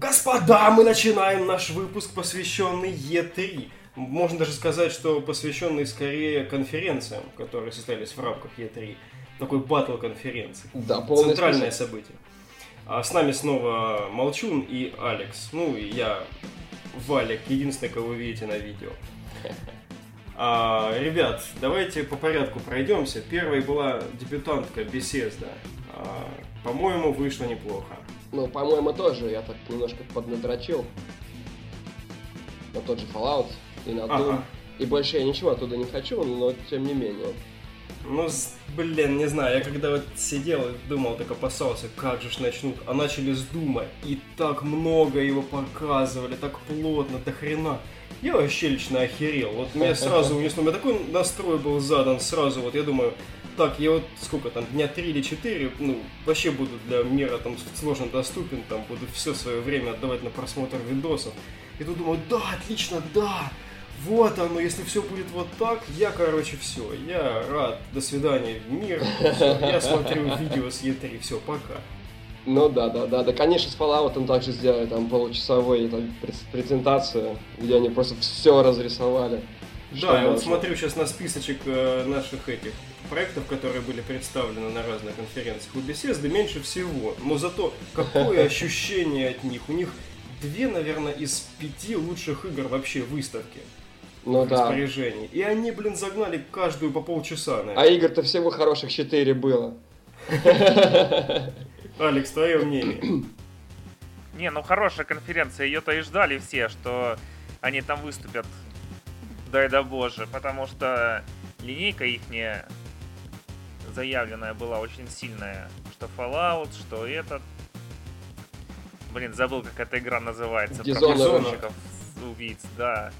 Господа, мы начинаем наш выпуск, посвященный E3. Можно даже сказать, что посвященный скорее конференциям, которые состоялись в рамках E3. Такой батл конференции. Да, Центральное событие. А с нами снова Молчун и Алекс. Ну, и я, Валик, единственный, кого вы видите на видео. А, ребят, давайте по порядку пройдемся. Первой была дебютантка Беседа. А, по-моему, вышло неплохо. Ну, по-моему, тоже. Я так немножко поднадрочил. На тот же Fallout и на Doom. Ага. И больше я ничего оттуда не хочу, но тем не менее. Ну, блин, не знаю, я когда вот сидел и думал, так опасался, как же ж начнут, а начали с Дума, и так много его показывали, так плотно, до хрена. Я вообще лично охерел, вот меня сразу унесло, у меня такой настрой был задан сразу, вот я думаю, так, я вот сколько там, дня три или четыре, ну, вообще буду для мира там сложно доступен, там буду все свое время отдавать на просмотр видосов. И тут думаю, да, отлично, да, вот оно, если все будет вот так, я, короче, все, я рад, до свидания, мир, я смотрю видео с Е3, все, пока. Ну да, да, да, да, конечно, с Fallout также сделали там получасовую там, през- презентацию, где они просто все разрисовали. Да, я вот смотрю сейчас на списочек э, наших этих проектов, которые были представлены на разных конференциях. У Bethesda меньше всего, но зато какое ощущение от них. У них две, наверное, из пяти лучших игр вообще выставки Ну да. распоряжении. И они, блин, загнали каждую по полчаса, А наверное. игр-то всего хороших четыре было. Алекс, твое мнение? Не, ну хорошая конференция, ее-то и ждали все, что они там выступят. Дай да боже, потому что линейка их заявленная была очень сильная. Что Fallout, что этот... Блин, забыл, как эта игра называется. Про Dishonored. убийц, да.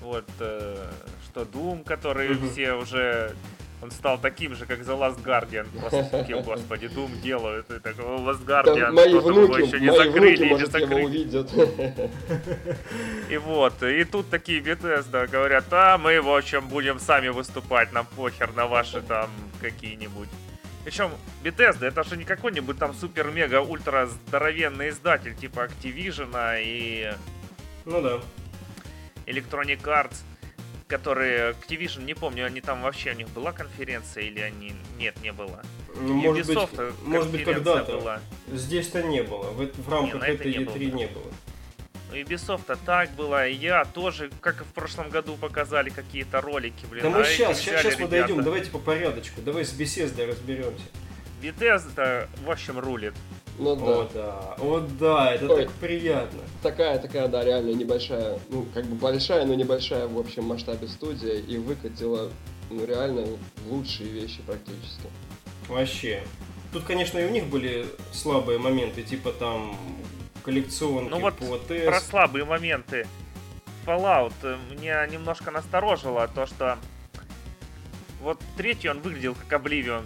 Вот, э, что Doom, который Мгм. все уже... Он стал таким же, как The Last Guardian. Просто такие, господи, Doom делают. И такой, «О, Last Guardian, мои что-то его внуки, еще не мои закрыли, внуки, не может, его закрыли. увидят. И вот, и тут такие Bethesda говорят, а мы, в общем, будем сами выступать, нам похер на ваши там какие-нибудь. Причем Bethesda это же не какой-нибудь там супер-мега-ультра здоровенный издатель типа Activision и Ну да. Electronic Arts, которые Activision, не помню, они там вообще у них была конференция или они... Нет, не было. Ну, может быть, Ubisoft может быть когда-то. была. Здесь-то не было. В, в рамках это этой не E3 было. не было. У Ubisoft так было, и я тоже, как и в прошлом году, показали какие-то ролики, блин. Да а мы эти сейчас, взяли сейчас, мы дойдем. Давайте по порядочку. Давай с беседой разберемся. Bethesda, в общем, рулит. Ну О, да. да. О, да, это Ой. так приятно. Такая, такая, да, реально небольшая, ну, как бы большая, но небольшая в общем масштабе студия и выкатила, ну, реально лучшие вещи практически. Вообще. Тут, конечно, и у них были слабые моменты, типа там коллекционки Ну вот по Про ТС. слабые моменты. Fallout э, меня немножко насторожило то, что вот третий он выглядел как Oblivion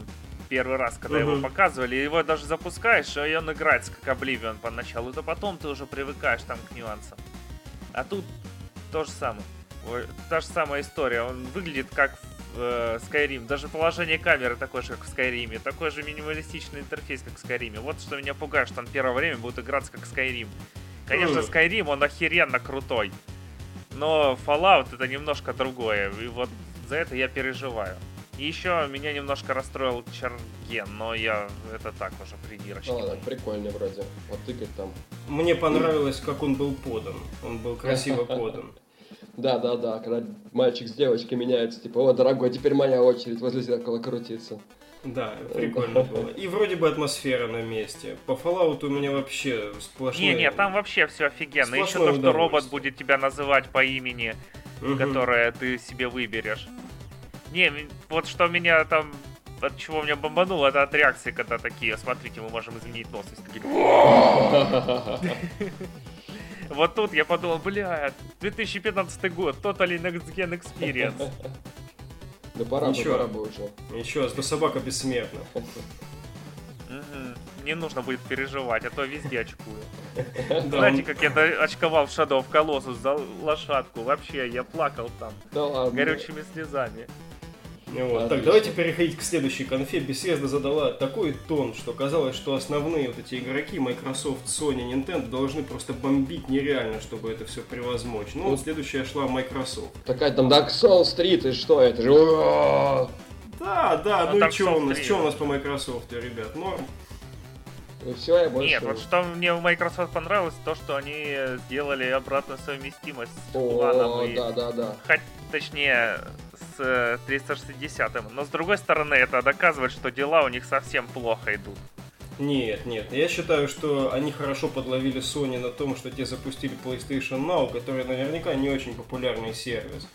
первый раз, когда его Мгм. показывали. Его даже запускаешь, и он играется как Oblivion поначалу. Да потом ты уже привыкаешь там к нюансам. А тут то же самое. Ой, Та же самая история. Он выглядит как в э, Skyrim. Даже положение камеры такое же, как в Skyrim. Такой же минималистичный интерфейс, как в Skyrim. Вот что меня пугает, что он первое время будет играться как Skyrim. Конечно. Skyrim, он охеренно крутой. Но Fallout это немножко другое. И вот за это я переживаю. И еще меня немножко расстроил Черген, но я это так уже придирочки. Ну ладно, прикольно вроде. Вот тыкать там. Мне понравилось, как он был подан. Он был красиво подан. Да, да, да, когда мальчик с девочкой меняется, типа, о, дорогой, теперь моя очередь возле зеркала крутиться. Да, прикольно было. И вроде бы атмосфера на месте. По Fallout у меня вообще сплошной... Не-не, там вообще все офигенно. Еще Сплошное то, что робот будет тебя называть по имени, которое ты себе выберешь. Не, вот что меня там от чего меня бомбануло, это от реакции, когда такие, смотрите, мы можем изменить нос. Вот тут я подумал, бля, 2015 год, Totally Next Gen Experience. Да пора бы, Ничего. пора бы уже. Ничего, что собака бессмертна. Не нужно будет переживать, а то везде очкую. Знаете, как я очковал в Shadow of Colossus за лошадку? Вообще, я плакал там Да ладно. горючими слезами. Вот. Так, давайте переходить к следующей конфе. Bethesda задала такой тон, что казалось, что основные вот эти игроки Microsoft, Sony, Nintendo должны просто бомбить нереально, чтобы это все превозмочь. Ну, вот следующая шла Microsoft. Такая там Dark Souls 3, ты что, это же... Да, да, ну, ну и что у нас? Что у нас по Microsoft, ребят? Норм? И все, я больше... Нет, вот что мне в Microsoft понравилось, то, что они сделали обратную совместимость с О, да, да, да. Хоть, точнее, с 360 -м. Но с другой стороны, это доказывает, что дела у них совсем плохо идут. Нет, нет. Я считаю, что они хорошо подловили Sony на том, что те запустили PlayStation Now, который наверняка не очень популярный сервис.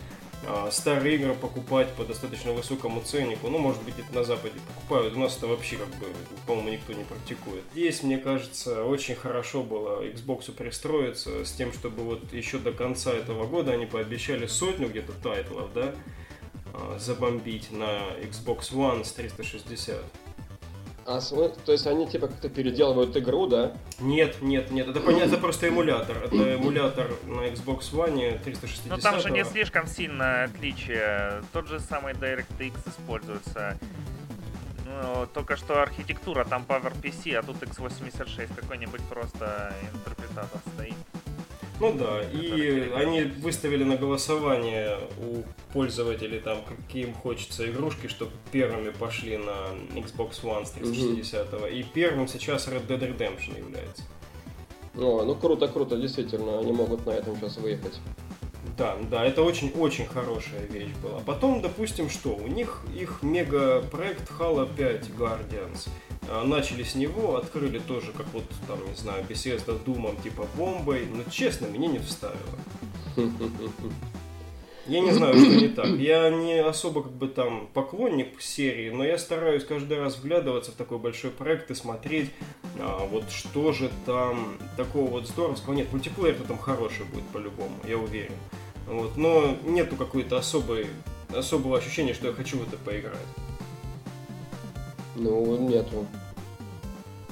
А, старые игры покупать по достаточно высокому ценнику. Ну, может быть, это на Западе покупают. У нас это вообще, как бы, по-моему, никто не практикует. Здесь, мне кажется, очень хорошо было Xbox пристроиться с тем, чтобы вот еще до конца этого года они пообещали сотню где-то тайтлов, да, забомбить на Xbox One с 360. А, то есть они типа как-то переделывают игру, да? Нет, нет, нет, это понятно, это просто эмулятор. Это эмулятор на Xbox One 360. Но там же не слишком сильное отличие. Тот же самый DirectX используется. Ну, только что архитектура, там PowerPC, а тут x86 какой-нибудь просто интерпретатор стоит. Ну да, и они выставили на голосование у пользователей там, какие им хочется игрушки, чтобы первыми пошли на Xbox One с 360 угу. И первым сейчас Red Dead Redemption является. О, ну круто, круто, действительно, они могут на этом сейчас выехать. Да, да, это очень-очень хорошая вещь была. Потом, допустим, что? У них их мега-проект Halo 5 Guardians. А, начали с него, открыли тоже, как вот, там, не знаю, Bethesda думом, типа бомбой, но, честно, меня не вставило. Я не знаю, что не так. Я не особо как бы там поклонник серии, но я стараюсь каждый раз вглядываться в такой большой проект и смотреть, а, вот что же там такого вот здоровского. Нет, мультиплеер-то там хороший будет по-любому, я уверен. Вот, но нету какой-то особой, особого ощущения, что я хочу в это поиграть. Ну, нету.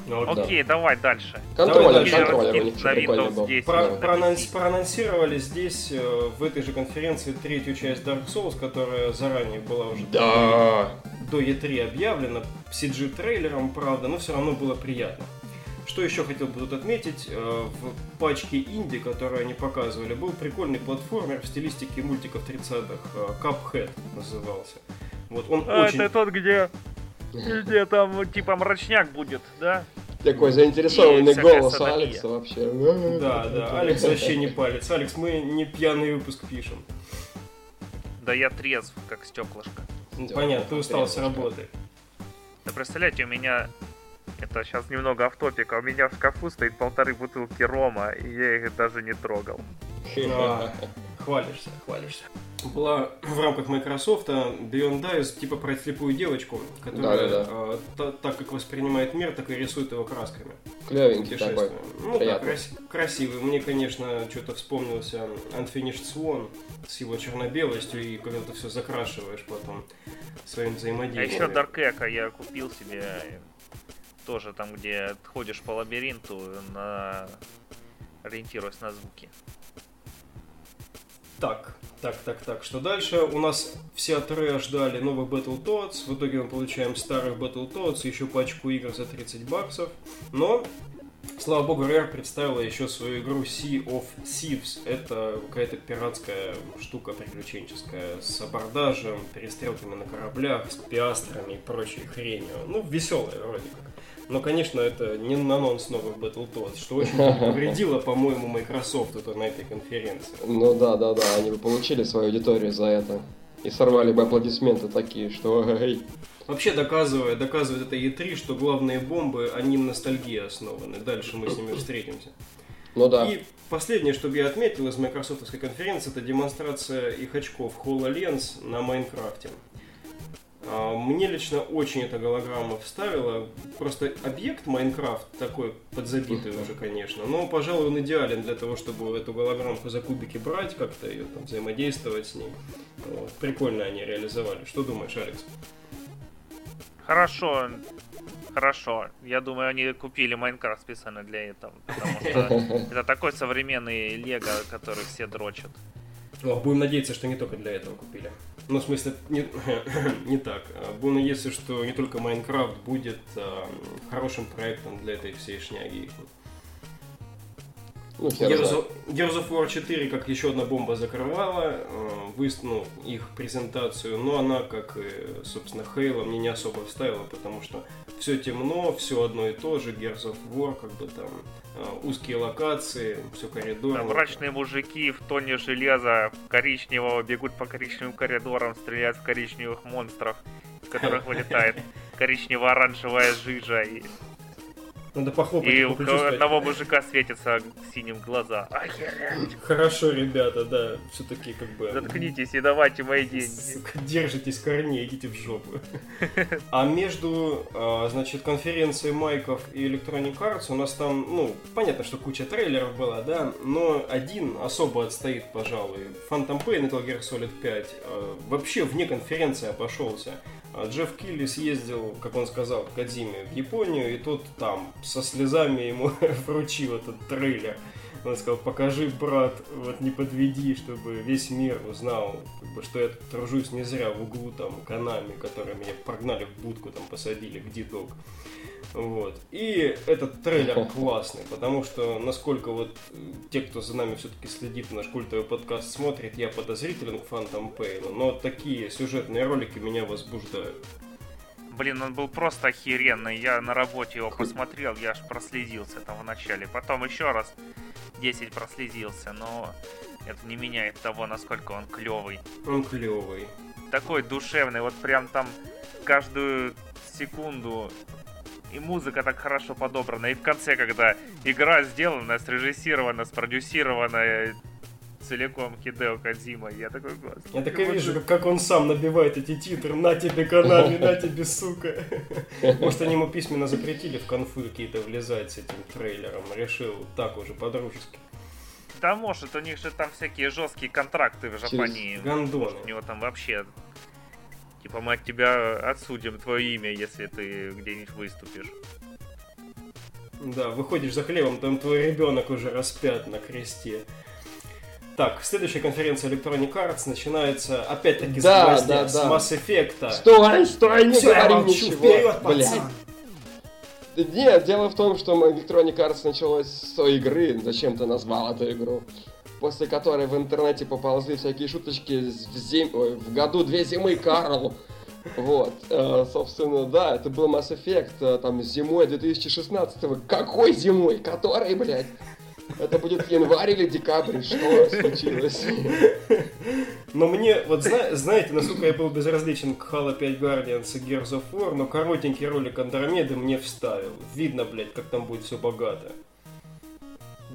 Ну, Окей, да. давай дальше. Контроллер, контроллер, у них прикольный был. 10, Про, проанонс, проанонсировали здесь, э, в этой же конференции, третью часть Dark Souls, которая заранее была уже да. до E3 объявлена, CG-трейлером, правда, но все равно было приятно. Что еще хотел бы тут отметить, э, в пачке инди, которую они показывали, был прикольный платформер в стилистике мультиков 30-х, э, Cuphead назывался. Вот он а, очень... это тот, где где там типа мрачняк будет, да? Такой заинтересованный голос Алекса вообще. Да, да, Алекс вообще не палец. Алекс, мы не пьяный выпуск пишем. Да я трезв, как стеклышко. Понятно, ты устал с работы. Да представляете, у меня это сейчас немного автопика. У меня в шкафу стоит полторы бутылки рома, и я их даже не трогал. Хвалишься, хвалишься была в рамках Microsoft Beyond Dice, типа про слепую девочку, которая да, да, да. Э, так как воспринимает мир, так и рисует его красками. Клевенький такой. Ну да, крас- красивый. Мне, конечно, что-то вспомнился Unfinished Swan с его черно-белостью, и когда ты все закрашиваешь потом своим взаимодействием. А еще Dark Echo я купил себе тоже там, где ходишь по лабиринту, на... ориентируясь на звуки. Так, так, так, так, что дальше? У нас все от ждали новых Battletoads. В итоге мы получаем старых Battletoads, еще пачку игр за 30 баксов. Но, слава богу, Rare представила еще свою игру Sea of Thieves. Это какая-то пиратская штука приключенческая с абордажем, перестрелками на кораблях, с пиастрами и прочей хренью. Ну, веселая вроде как. Но, конечно, это не анонс новых Battletoads, что очень повредило, по-моему, Microsoft это на этой конференции. Ну да, да, да, они бы получили свою аудиторию за это. И сорвали бы аплодисменты такие, что. Вообще доказывает, доказывает это E3, что главные бомбы, они на ностальгии основаны. Дальше мы с ними встретимся. Ну да. И последнее, что я отметил из майкрософтовской конференции, это демонстрация их очков HoloLens на Майнкрафте. А, мне лично очень эта голограмма вставила. Просто объект Майнкрафт такой подзабитый уже, конечно. Но, пожалуй, он идеален для того, чтобы эту голограммку за кубики брать, как-то ее там взаимодействовать с ней. Вот. Прикольно они реализовали. Что думаешь, Алекс? Хорошо, хорошо. Я думаю, они купили Майнкрафт специально для этого. Потому что это такой современный Лего, который все дрочат. Ох, будем надеяться, что не только для этого купили. Ну, в смысле, не, не так. Будем надеяться, что не только Майнкрафт будет а, хорошим проектом для этой всей шняги. Ну, Gears, of, Gears of War 4 как еще одна бомба закрывала э, выст, ну, их презентацию, но она, как и, собственно, Хейла, мне не особо вставила, потому что все темно, все одно и то же, Gears of War, как бы там э, узкие локации, все коридоры. Там мрачные мужики в тоне железа коричневого бегут по коричневым коридорам, стреляют в коричневых монстров, из которых вылетает коричнево-оранжевая жижа и надо похлопать. И у одного мужика светятся синим глаза. Хорошо, ребята, да, все-таки как бы... Заткнитесь и давайте мои деньги. Держитесь корней, идите в жопу. А между, а, значит, конференцией Майков и Electronic Arts у нас там, ну, понятно, что куча трейлеров была, да, но один особо отстоит, пожалуй. Phantom Pain Metal Gear Solid 5 а, вообще вне конференции обошелся. А Джефф Килли съездил, как он сказал, к Кадзиме в Японию, и тот там со слезами ему вручил этот трейлер. Он сказал, покажи, брат, вот не подведи, чтобы весь мир узнал, как бы, что я тружусь не зря в углу там канами, которые меня прогнали в будку, там посадили, где док. Вот. И этот трейлер классный, потому что, насколько вот э, те, кто за нами все-таки следит, наш культовый подкаст смотрит, я подозрителен к Фантом Пейну, но такие сюжетные ролики меня возбуждают. Блин, он был просто охеренный. Я на работе его посмотрел, я аж прослезился там в начале. Потом еще раз 10 прослезился, но это не меняет того, насколько он клевый. Он клевый. Такой душевный, вот прям там каждую секунду и музыка так хорошо подобрана. И в конце, когда игра сделана, срежиссирована, спродюсирована целиком Хидео Кадзима, я такой глаз. Я так и вижу, как он сам набивает эти титры. На тебе, Канами, на тебе, сука. Может, они ему письменно запретили в конфы какие-то влезать с этим трейлером. Решил так уже, по-дружески. Да, может, у них же там всякие жесткие контракты в Японии. Гандоны. Может, у него там вообще Типа мы от тебя отсудим твое имя, если ты где-нибудь выступишь. Да, выходишь за хлебом, там твой ребенок уже распят на кресте. Так, следующая конференция Electronic Arts начинается опять-таки да, с, да, с да. Mass Effect. Стой, стой, не Все, говори ничего. вперед, Блядь. Нет, дело в том, что Electronic Arts началось с той игры, зачем ты назвал эту игру, после которой в интернете поползли всякие шуточки в, зим... Ой, в году две зимы Карл. Вот, э, собственно, да, это был Mass Effect, э, там, зимой 2016-го. Какой зимой? Который, блядь? Это будет январь или декабрь? Что случилось? Но мне, вот зна- знаете, насколько я был безразличен к Halo 5 Guardians и Gears of War, но коротенький ролик Андромеды мне вставил. Видно, блядь, как там будет все богато.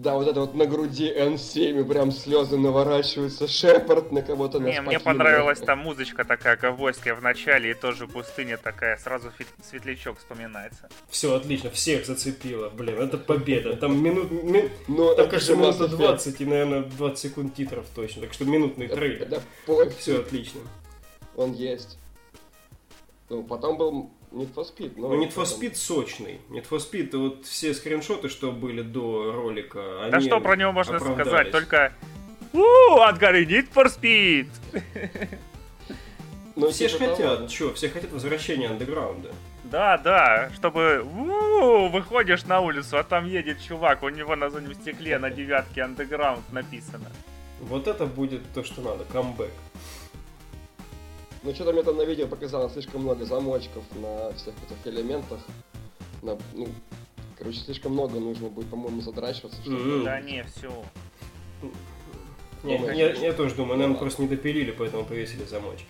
Да, вот это вот на груди N7, и прям слезы наворачиваются, Шепард на кого-то нас Не, мне покинул. понравилась там музычка такая ковбойская в начале, и тоже пустыня такая, сразу светлячок вспоминается. Все, отлично, всех зацепило. Блин, это победа. Там минут... ми- Ну, Там, кажется, минута Effect. 20 и, наверное, 20 секунд титров точно. Так что минутный трейлер. Да пофиг, Все отлично. он есть. Ну, потом был Need for Speed. Ну, Need for Speed сочный. Need for Speed, вот все скриншоты, что были до ролика, Да что про него можно сказать? Только... Ууу, от горы Need for Speed! Ну, Все же типа того. хотят, что, все хотят возвращения андеграунда. Да, да, чтобы «Ууу», выходишь на улицу, а там едет чувак, у него на заднем стекле на девятке андеграунд написано. Вот это будет то, что надо, камбэк. Ну, что-то мне там на видео показало слишком много замочков на всех этих элементах. На, ну, короче, слишком много нужно будет, по-моему, задрачиваться. чтобы- Мгм. Да не, все. Не, Ну, я, я тоже думаю, Ну, наверное, ладно. просто не допилили, поэтому повесили замочки.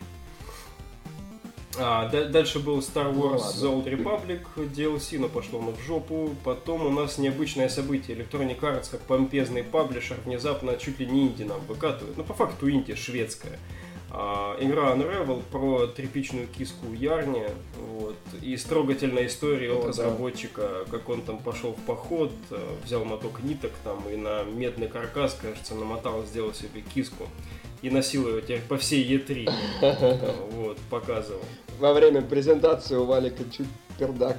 А, да- дальше был Star Ну, Wars ладно. The Old Republic DLC, но пошло оно в жопу. Потом у нас необычное событие. Electronic Arts, как помпезный паблишер, внезапно чуть ли не инди нам выкатывает. Ну, по факту инди шведская. А, игра Unravel про тряпичную киску Ярни. Вот, и с трогательной историей от О, да. разработчика, как он там пошел в поход, э, взял моток ниток там и на медный каркас, кажется, намотал, сделал себе киску. И носил ее теперь по всей Е3. Вот, показывал. Во время презентации у Валика чуть пердак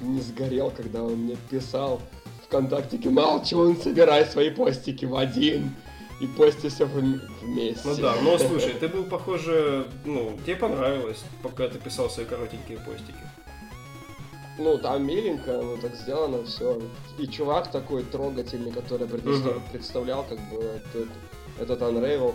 не сгорел, когда он мне писал ВКонтактике, Молчун, собирай свои постики в один. И пости все вместе. Ну да, но слушай, ты был похоже, ну, тебе понравилось, пока ты писал свои коротенькие постики. Ну, там миленько, ну так сделано все. И чувак такой трогательный, который представ... uh-huh. представлял как бы этот, этот Unravel.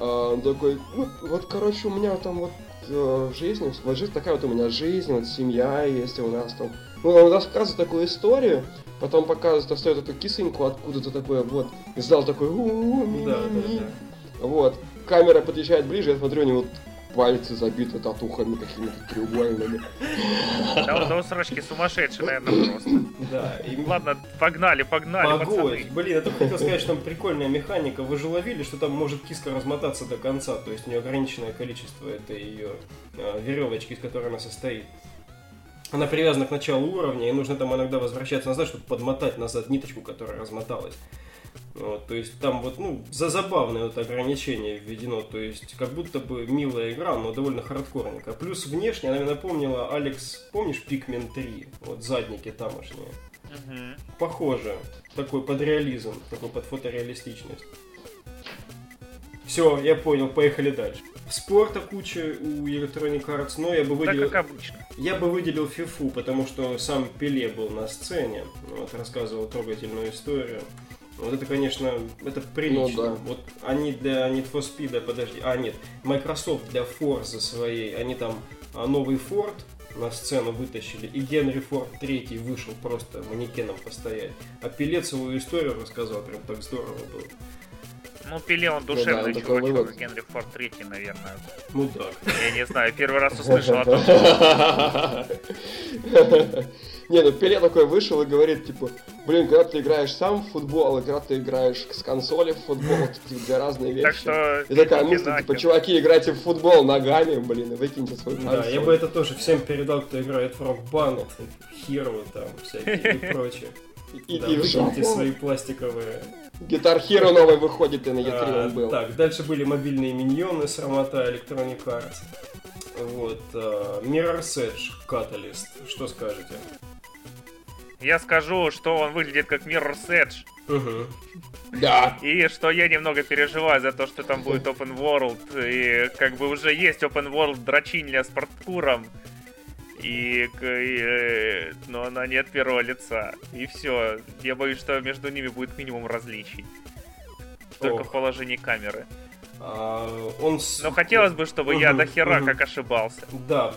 А, он такой, ну, вот, короче, у меня там вот э, жизнь, вот жизнь такая вот у меня жизнь, вот семья есть у нас там. Ну, он рассказывает такую историю, потом показывает, достает эту кисоньку откуда-то такое, вот, и зал такой, да, да, да. Вот, камера подъезжает ближе, я смотрю, у него пальцы забиты татухами какими-то треугольными. Да, да у срочки сумасшедший, наверное, просто. Да. И... Ладно, погнали, погнали, Погодь. Блин, я только хотел сказать, что там прикольная механика. Вы же ловили, что там может киска размотаться до конца, то есть неограниченное количество этой ее а, веревочки, из которой она состоит. Она привязана к началу уровня, и нужно там иногда возвращаться назад, чтобы подмотать назад ниточку, которая размоталась. Вот, то есть там вот, ну, за забавное вот ограничение введено, то есть как будто бы милая игра, но довольно хардкорненькая. Плюс внешне она мне напомнила, Алекс, помнишь Pikmin 3? Вот задники тамошние. Угу. Похоже. Такой под реализм, такой под фотореалистичность. Все, я понял, поехали дальше. Спорта куча у Electronic Arts, но я бы выделил... Так, как обычно. Я бы выделил Фифу, потому что сам Пеле был на сцене, вот, рассказывал трогательную историю. Вот это, конечно, это прилично. Ну, да. Вот они для Need for Speed, подожди, а нет, Microsoft для Forza своей, они там а, новый Ford на сцену вытащили, и Генри Форд третий вышел просто манекеном постоять. А Пелец свою историю рассказал, прям так здорово было. Ну, Пеле он душевный ну, да, чувачок, как Генри Форд третий, наверное. Ну да. Я не знаю, первый раз услышал о том, Не, ну Пеле такой вышел и говорит, типа, блин, когда ты играешь сам в футбол, и когда ты играешь с консоли в футбол, это типа, две разные вещи. Так что... И такая мысль, типа, чуваки, играйте в футбол ногами, блин, и выкиньте свой консоль. Да, я бы это тоже всем передал, кто играет в рок-банд, Hero там, всякие и прочее. И, да, и выкиньте свои пластиковые Гитар Hero новый выходит, и на E3 а, он был. Так, дальше были мобильные миньоны с Ромата Electronic Arts. Вот. Uh, Mirror's Edge Catalyst. Что скажете? Я скажу, что он выглядит как Mirror's Edge. Угу. Да. И что я немного переживаю за то, что там будет Open World. И как бы уже есть Open World дрочинля с паркуром. И, и э, но она нет первого лица. И все. Я боюсь, что между ними будет минимум различий. Только Ох. в положении камеры. А, он... Но хотелось бы, чтобы угу, я до хера угу. как ошибался. Да,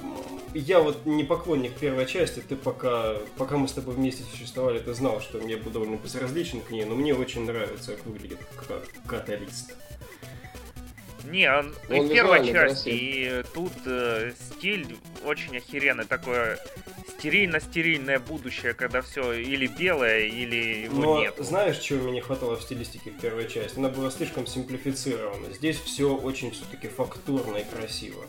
я вот не поклонник первой части, ты пока, пока мы с тобой вместе существовали, ты знал, что мне был довольно безразличен к ней, но мне очень нравится, как выглядит как каталист. Не, он, он и в первой части, и тут э, стиль очень охеренный, такое стерильно-стерильное будущее, когда все или белое, или его Но нет. знаешь, чего мне не хватало в стилистике в первой части? Она была слишком симплифицирована. Здесь все очень все-таки фактурно и красиво.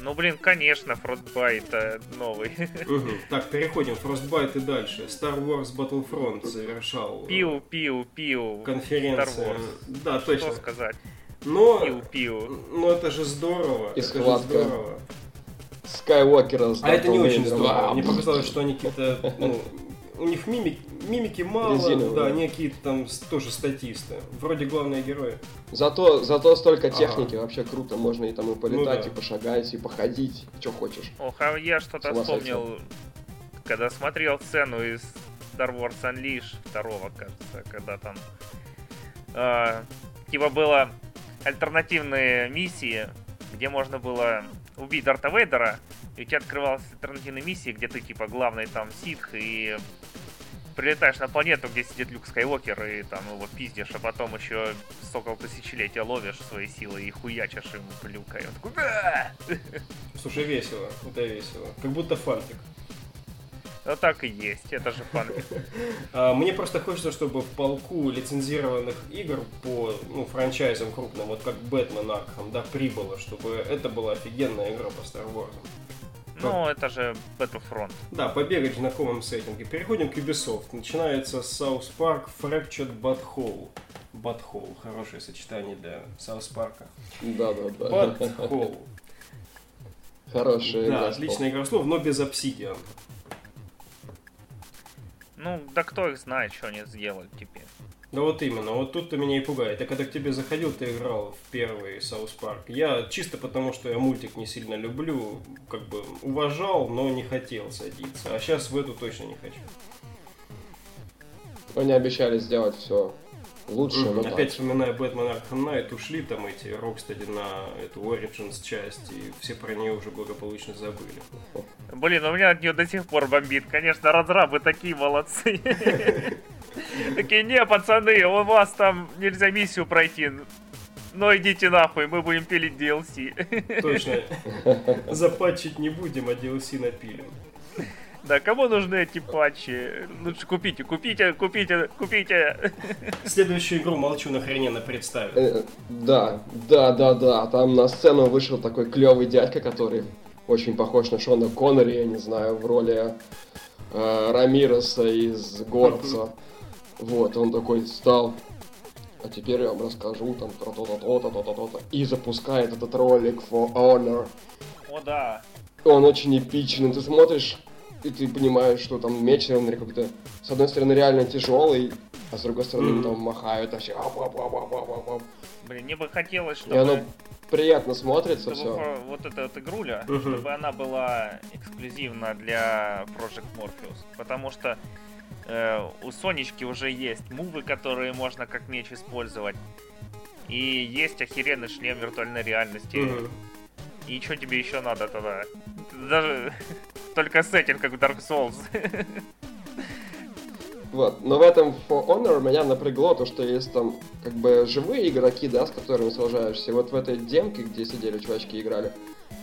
Ну, блин, конечно, Frostbite э, новый. Угу. Так, переходим. Frostbite и дальше. Star Wars Battlefront завершал. Пиу, пиу, пиу. Конференция. Star Wars. Да, точно. Что сказать? Но, пиу, пиу. но это же здорово. И это схватка. же здорово. Скайуокера А это не очень здорово. Мне показалось, что они какие-то, ну, у них мимик, мимики мало, Резиновые. да, они какие-то там тоже статисты. Вроде главные герои. Зато, зато столько техники, ага. вообще круто. Можно и там и полетать, ну, да. и пошагать, и походить, что хочешь. Ох, а я что-то вспомнил, когда смотрел сцену из Star Wars Unleashed второго, кажется, когда там э, типа было альтернативные миссии, где можно было убить Дарта Вейдера, и у тебя открывалась альтернативная миссия, где ты типа главный там ситх, и прилетаешь на планету, где сидит Люк Скайуокер, и там его пиздишь, а потом еще сокол тысячелетия ловишь свои силы и хуячишь ему Люка, и он такой! Слушай, весело, это весело. Как будто фантик. Ну так и есть, это же фанфик. А, мне просто хочется, чтобы в полку лицензированных игр по ну, франчайзам крупным, вот как Бэтмен Арkham, да, прибыло, чтобы это была офигенная игра по Star Wars. Ну, это же Battlefront. Да, побегать в знакомом сеттинге. Переходим к Ubisoft. Начинается с South Park Fractured But Whole. Butthole. Хорошее сочетание для South Park. Да-да-да. Butthole. Хорошая игра. Да, отличная игра слов, но без Obsidian. Ну, да кто их знает, что они сделают теперь. Да вот именно, вот тут-то меня и пугает. Я когда к тебе заходил, ты играл в первый South Park. Я чисто потому, что я мультик не сильно люблю, как бы уважал, но не хотел садиться. А сейчас в эту точно не хочу. Они обещали сделать все лучше, но Опять так. вспоминаю Бэтмен Arkham Knight, ушли там эти Рокстеди на эту Origins часть, и все про нее уже благополучно забыли. Блин, у меня от нее до сих пор бомбит. Конечно, разрабы такие молодцы. Такие, не, пацаны, у вас там нельзя миссию пройти. Но идите нахуй, мы будем пилить DLC. Точно. Запатчить не будем, а DLC напилим. Да, кому нужны эти патчи? Лучше купите, купите, купите, купите. Следующую игру молчу нахрененно представил. Э, Да, да, да, да. Там на сцену вышел такой клевый дядька, который очень похож на Шона Коннери, я не знаю, в роли э, Рамиреса из Горца. Вот, он такой стал. А теперь я вам расскажу там про то-то, то-то, то-то, то-то. И запускает этот ролик For Honor. О, да. Он очень эпичный. Ты смотришь, и ты понимаешь, что там меч, он какой-то, с одной стороны, реально тяжелый, а с другой стороны, там махают, все ап, ап, ап, ап, ап, ап, ап. Блин, мне бы хотелось, И оно чтобы... приятно смотрится чтобы все. вот эта вот игруля, Мгм. чтобы она была эксклюзивна для Project Morpheus. Потому что э, у Сонечки уже есть мувы, которые можно как меч использовать. И есть охеренный шлем виртуальной реальности. Мгм. И что тебе еще надо тогда? Даже только сеттинг, как в Dark Souls. Вот. Но в этом For Honor меня напрягло то, что есть там как бы живые игроки, да, с которыми сражаешься. Вот в этой демке, где сидели чувачки играли,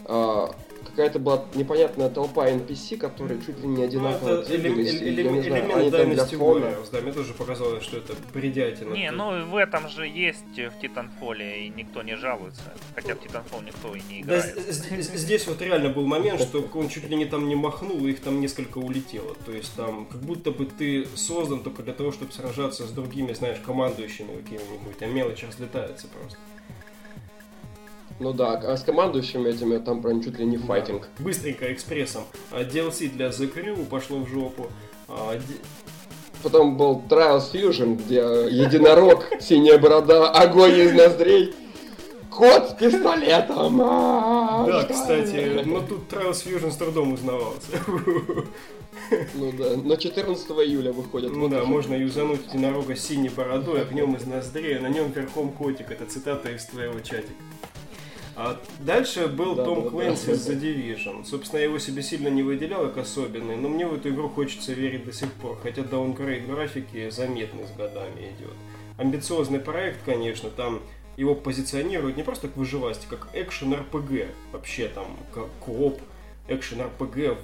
а, какая-то была непонятная толпа NPC, которые чуть ли не Ну, одинаково это элем- двигались. элем- я не знаю, элемент фона. Warriors. Да, мне тоже показалось, что это бредятина. Не, ну в этом же есть в Титанфоле, и никто не жалуется. Хотя в Титанфол никто и не Да, играет. з- здесь вот реально был момент, что он чуть ли не там не махнул, и их там несколько улетело. То есть там как будто бы ты создан только для того, чтобы сражаться с другими, знаешь, командующими какими-нибудь, а мелочи разлетаются просто. Ну да, а с командующими этими там прям чуть ли не файтинг. Быстренько, экспрессом. А, DLC для The Crew пошло в жопу. А, Потом был Trials Fusion, где единорог, синяя борода, огонь из ноздрей, кот с пистолетом. А, Да, кстати, но тут Trials Fusion с трудом узнавался. Ну да, но 14 июля выходит. Ну вот да, уже. можно юзануть единорога с синей бородой, огнем из ноздрей, а на нем верхом котик. Это цитата из твоего чатика. А дальше был Да, Том да, Клэнси да. с The Division. Собственно, я его себе сильно не выделял как особенный, но мне в эту игру хочется верить до сих пор, хотя даунгрейд графики заметный с годами идет. Амбициозный проект, конечно, там его позиционируют не просто как выживасти, как экшен РПГ, вообще там как кооп, экшен РПГ в,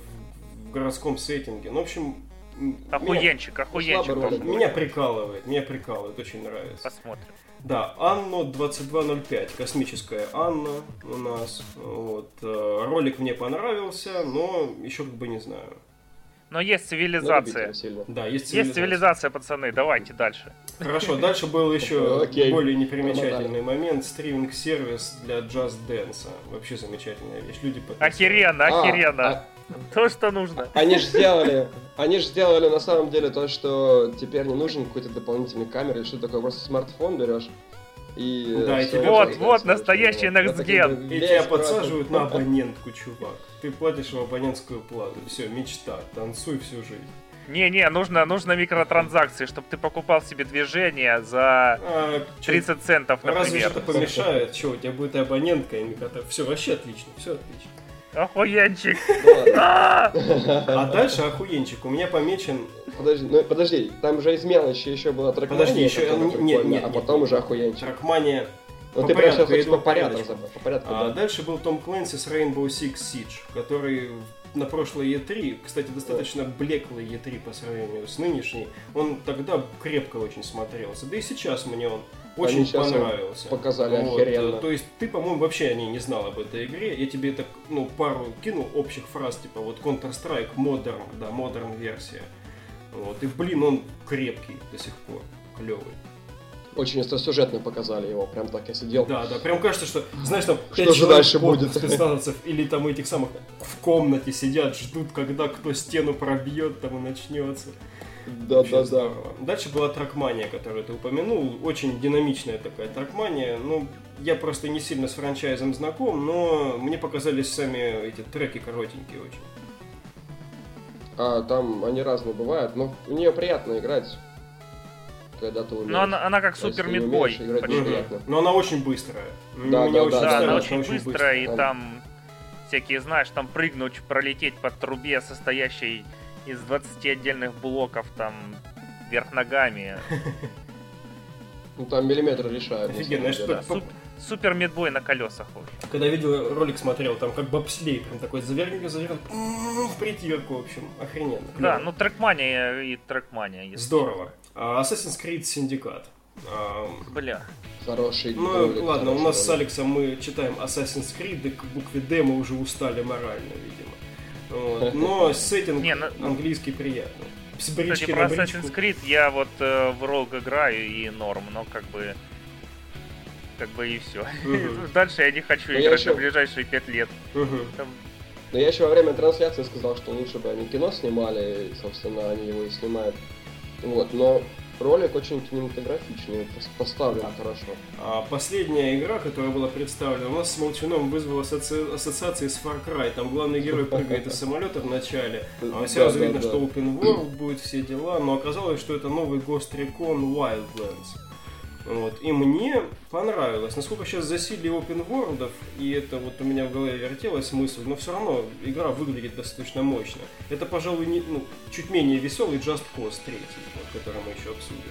в городском сеттинге. Ну, в общем, м, меня- Охуенчик, охуенчик. по-моему. меня прикалывает, меня прикалывает, очень нравится. Посмотрим. Да, Анно 2205, космическая Анна у нас. Вот. э, Ролик мне понравился, но еще как бы не знаю. Но есть цивилизация. Да, есть Есть цивилизация. цивилизация, пацаны, давайте дальше. Хорошо, дальше был еще более непримечательный момент. Стриминг-сервис для Just Dance. Вообще замечательная вещь. Люди. Охеренно, А, охеренно. А, То, что нужно. Они же сделали, они же сделали на самом деле то, что теперь не нужен какой-то дополнительный камеры, или что такое, просто смартфон берешь и... Да, и тебе- это Вот, вот, настоящий Это next как gen. бы И тебя подсаживают на абонентку, чувак. Ты платишь в абонентскую плату. Все, мечта. Танцуй всю жизнь. Не-не, нужно, нужно микротранзакции, чтобы ты покупал себе движение за А, чё, 30 центов, Разве например. что помешает? Че, у тебя будет и абонентка, и микрота. Все, вообще отлично, все отлично. Охуенчик. А! А дальше охуенчик. У меня помечен... Подожди, ну подожди, там же из мелочи еще была тракмания, Подожди, еще- которая не- прикольная, не- а потом уже охуенчик. Тракмания. Ну ты прям сейчас по по порядку, по порядку, А да. дальше был Том Клэнси с Rainbow Six Siege, который на прошлой E3, кстати, достаточно блеклый E3 по сравнению с нынешней, он тогда крепко очень смотрелся. Да и сейчас мне он очень сейчас понравился. показали Вот, охеренно. э, То есть ты, по-моему, вообще о ней не знал об этой игре. Я тебе так, ну, пару кинул общих фраз, типа вот Counter-Strike Modern, да, Modern версия. Вот. И, блин, он крепкий до сих пор, клевый. Очень остросюжетно показали его, прям так я сидел. Да, да, прям кажется, что, знаешь, там Что же дальше будет? спецназовцев или там этих самых в комнате сидят, ждут, когда кто стену пробьет, там и начнется. Да, Вообще да, да. здорово. Дальше была тракмания, которую ты упомянул. Очень динамичная такая тракмания. Ну, я просто не сильно с франчайзом знаком, но мне показались сами эти треки коротенькие очень. А там они разные бывают, но в нее приятно играть, когда ты умеешь. Но она, она как супер мидбой. приятно. Но она очень быстрая. Да, Меня да, очень да, Да, она очень быстрая, и Да. там всякие, знаешь, там прыгнуть, пролететь по трубе, состоящей из 20 отдельных блоков, там, вверх ногами. Ну там миллиметры решают. Офигенно, что- Суп- Супер мидбой на колесах. Когда видел ролик, смотрел, там как бобслей, прям такой заверненький, заверненький, м, в притирку, в общем, охрененно. Да, ну трекмания и трекмания. если Здорово. А, Assassin's Creed Syndicate. Честно. Бля. Хороший Ну ролик, ладно, у нас с ролик. Алексом мы читаем Assassin's Creed, и к букве D мы уже устали морально, видимо. Вот. Но сеттинг Не, ну- английский приятный. Кстати, про. Assassin's Creed я вот э, в Rogue играю и норм, но как бы... Как бы и все. Мгм. Дальше я не хочу я играть ещё- на ближайшие пять лет. Мгм. Там Но я еще во время трансляции сказал, что лучше бы они кино снимали, и, собственно, они его и снимают. Вот, но ролик очень кинематографичный, пос- поставлен хорошо. А последняя игра, которая была представлена, у нас с Молчуном вызвала асоци- ассоциации с Far Cry. Там главный герой прыгает из самолета в начале. А Да, сразу да, видно, да. что open world будет все дела, но оказалось, что это новый Ghost Recon Wildlands. Вот. И мне понравилось. Насколько сейчас засилие world, и это вот у меня в голове вертелась мысль, но все равно игра выглядит достаточно мощно. Это, пожалуй, не, ну, чуть менее веселый Just Cause 3, вот, который мы еще обсудим.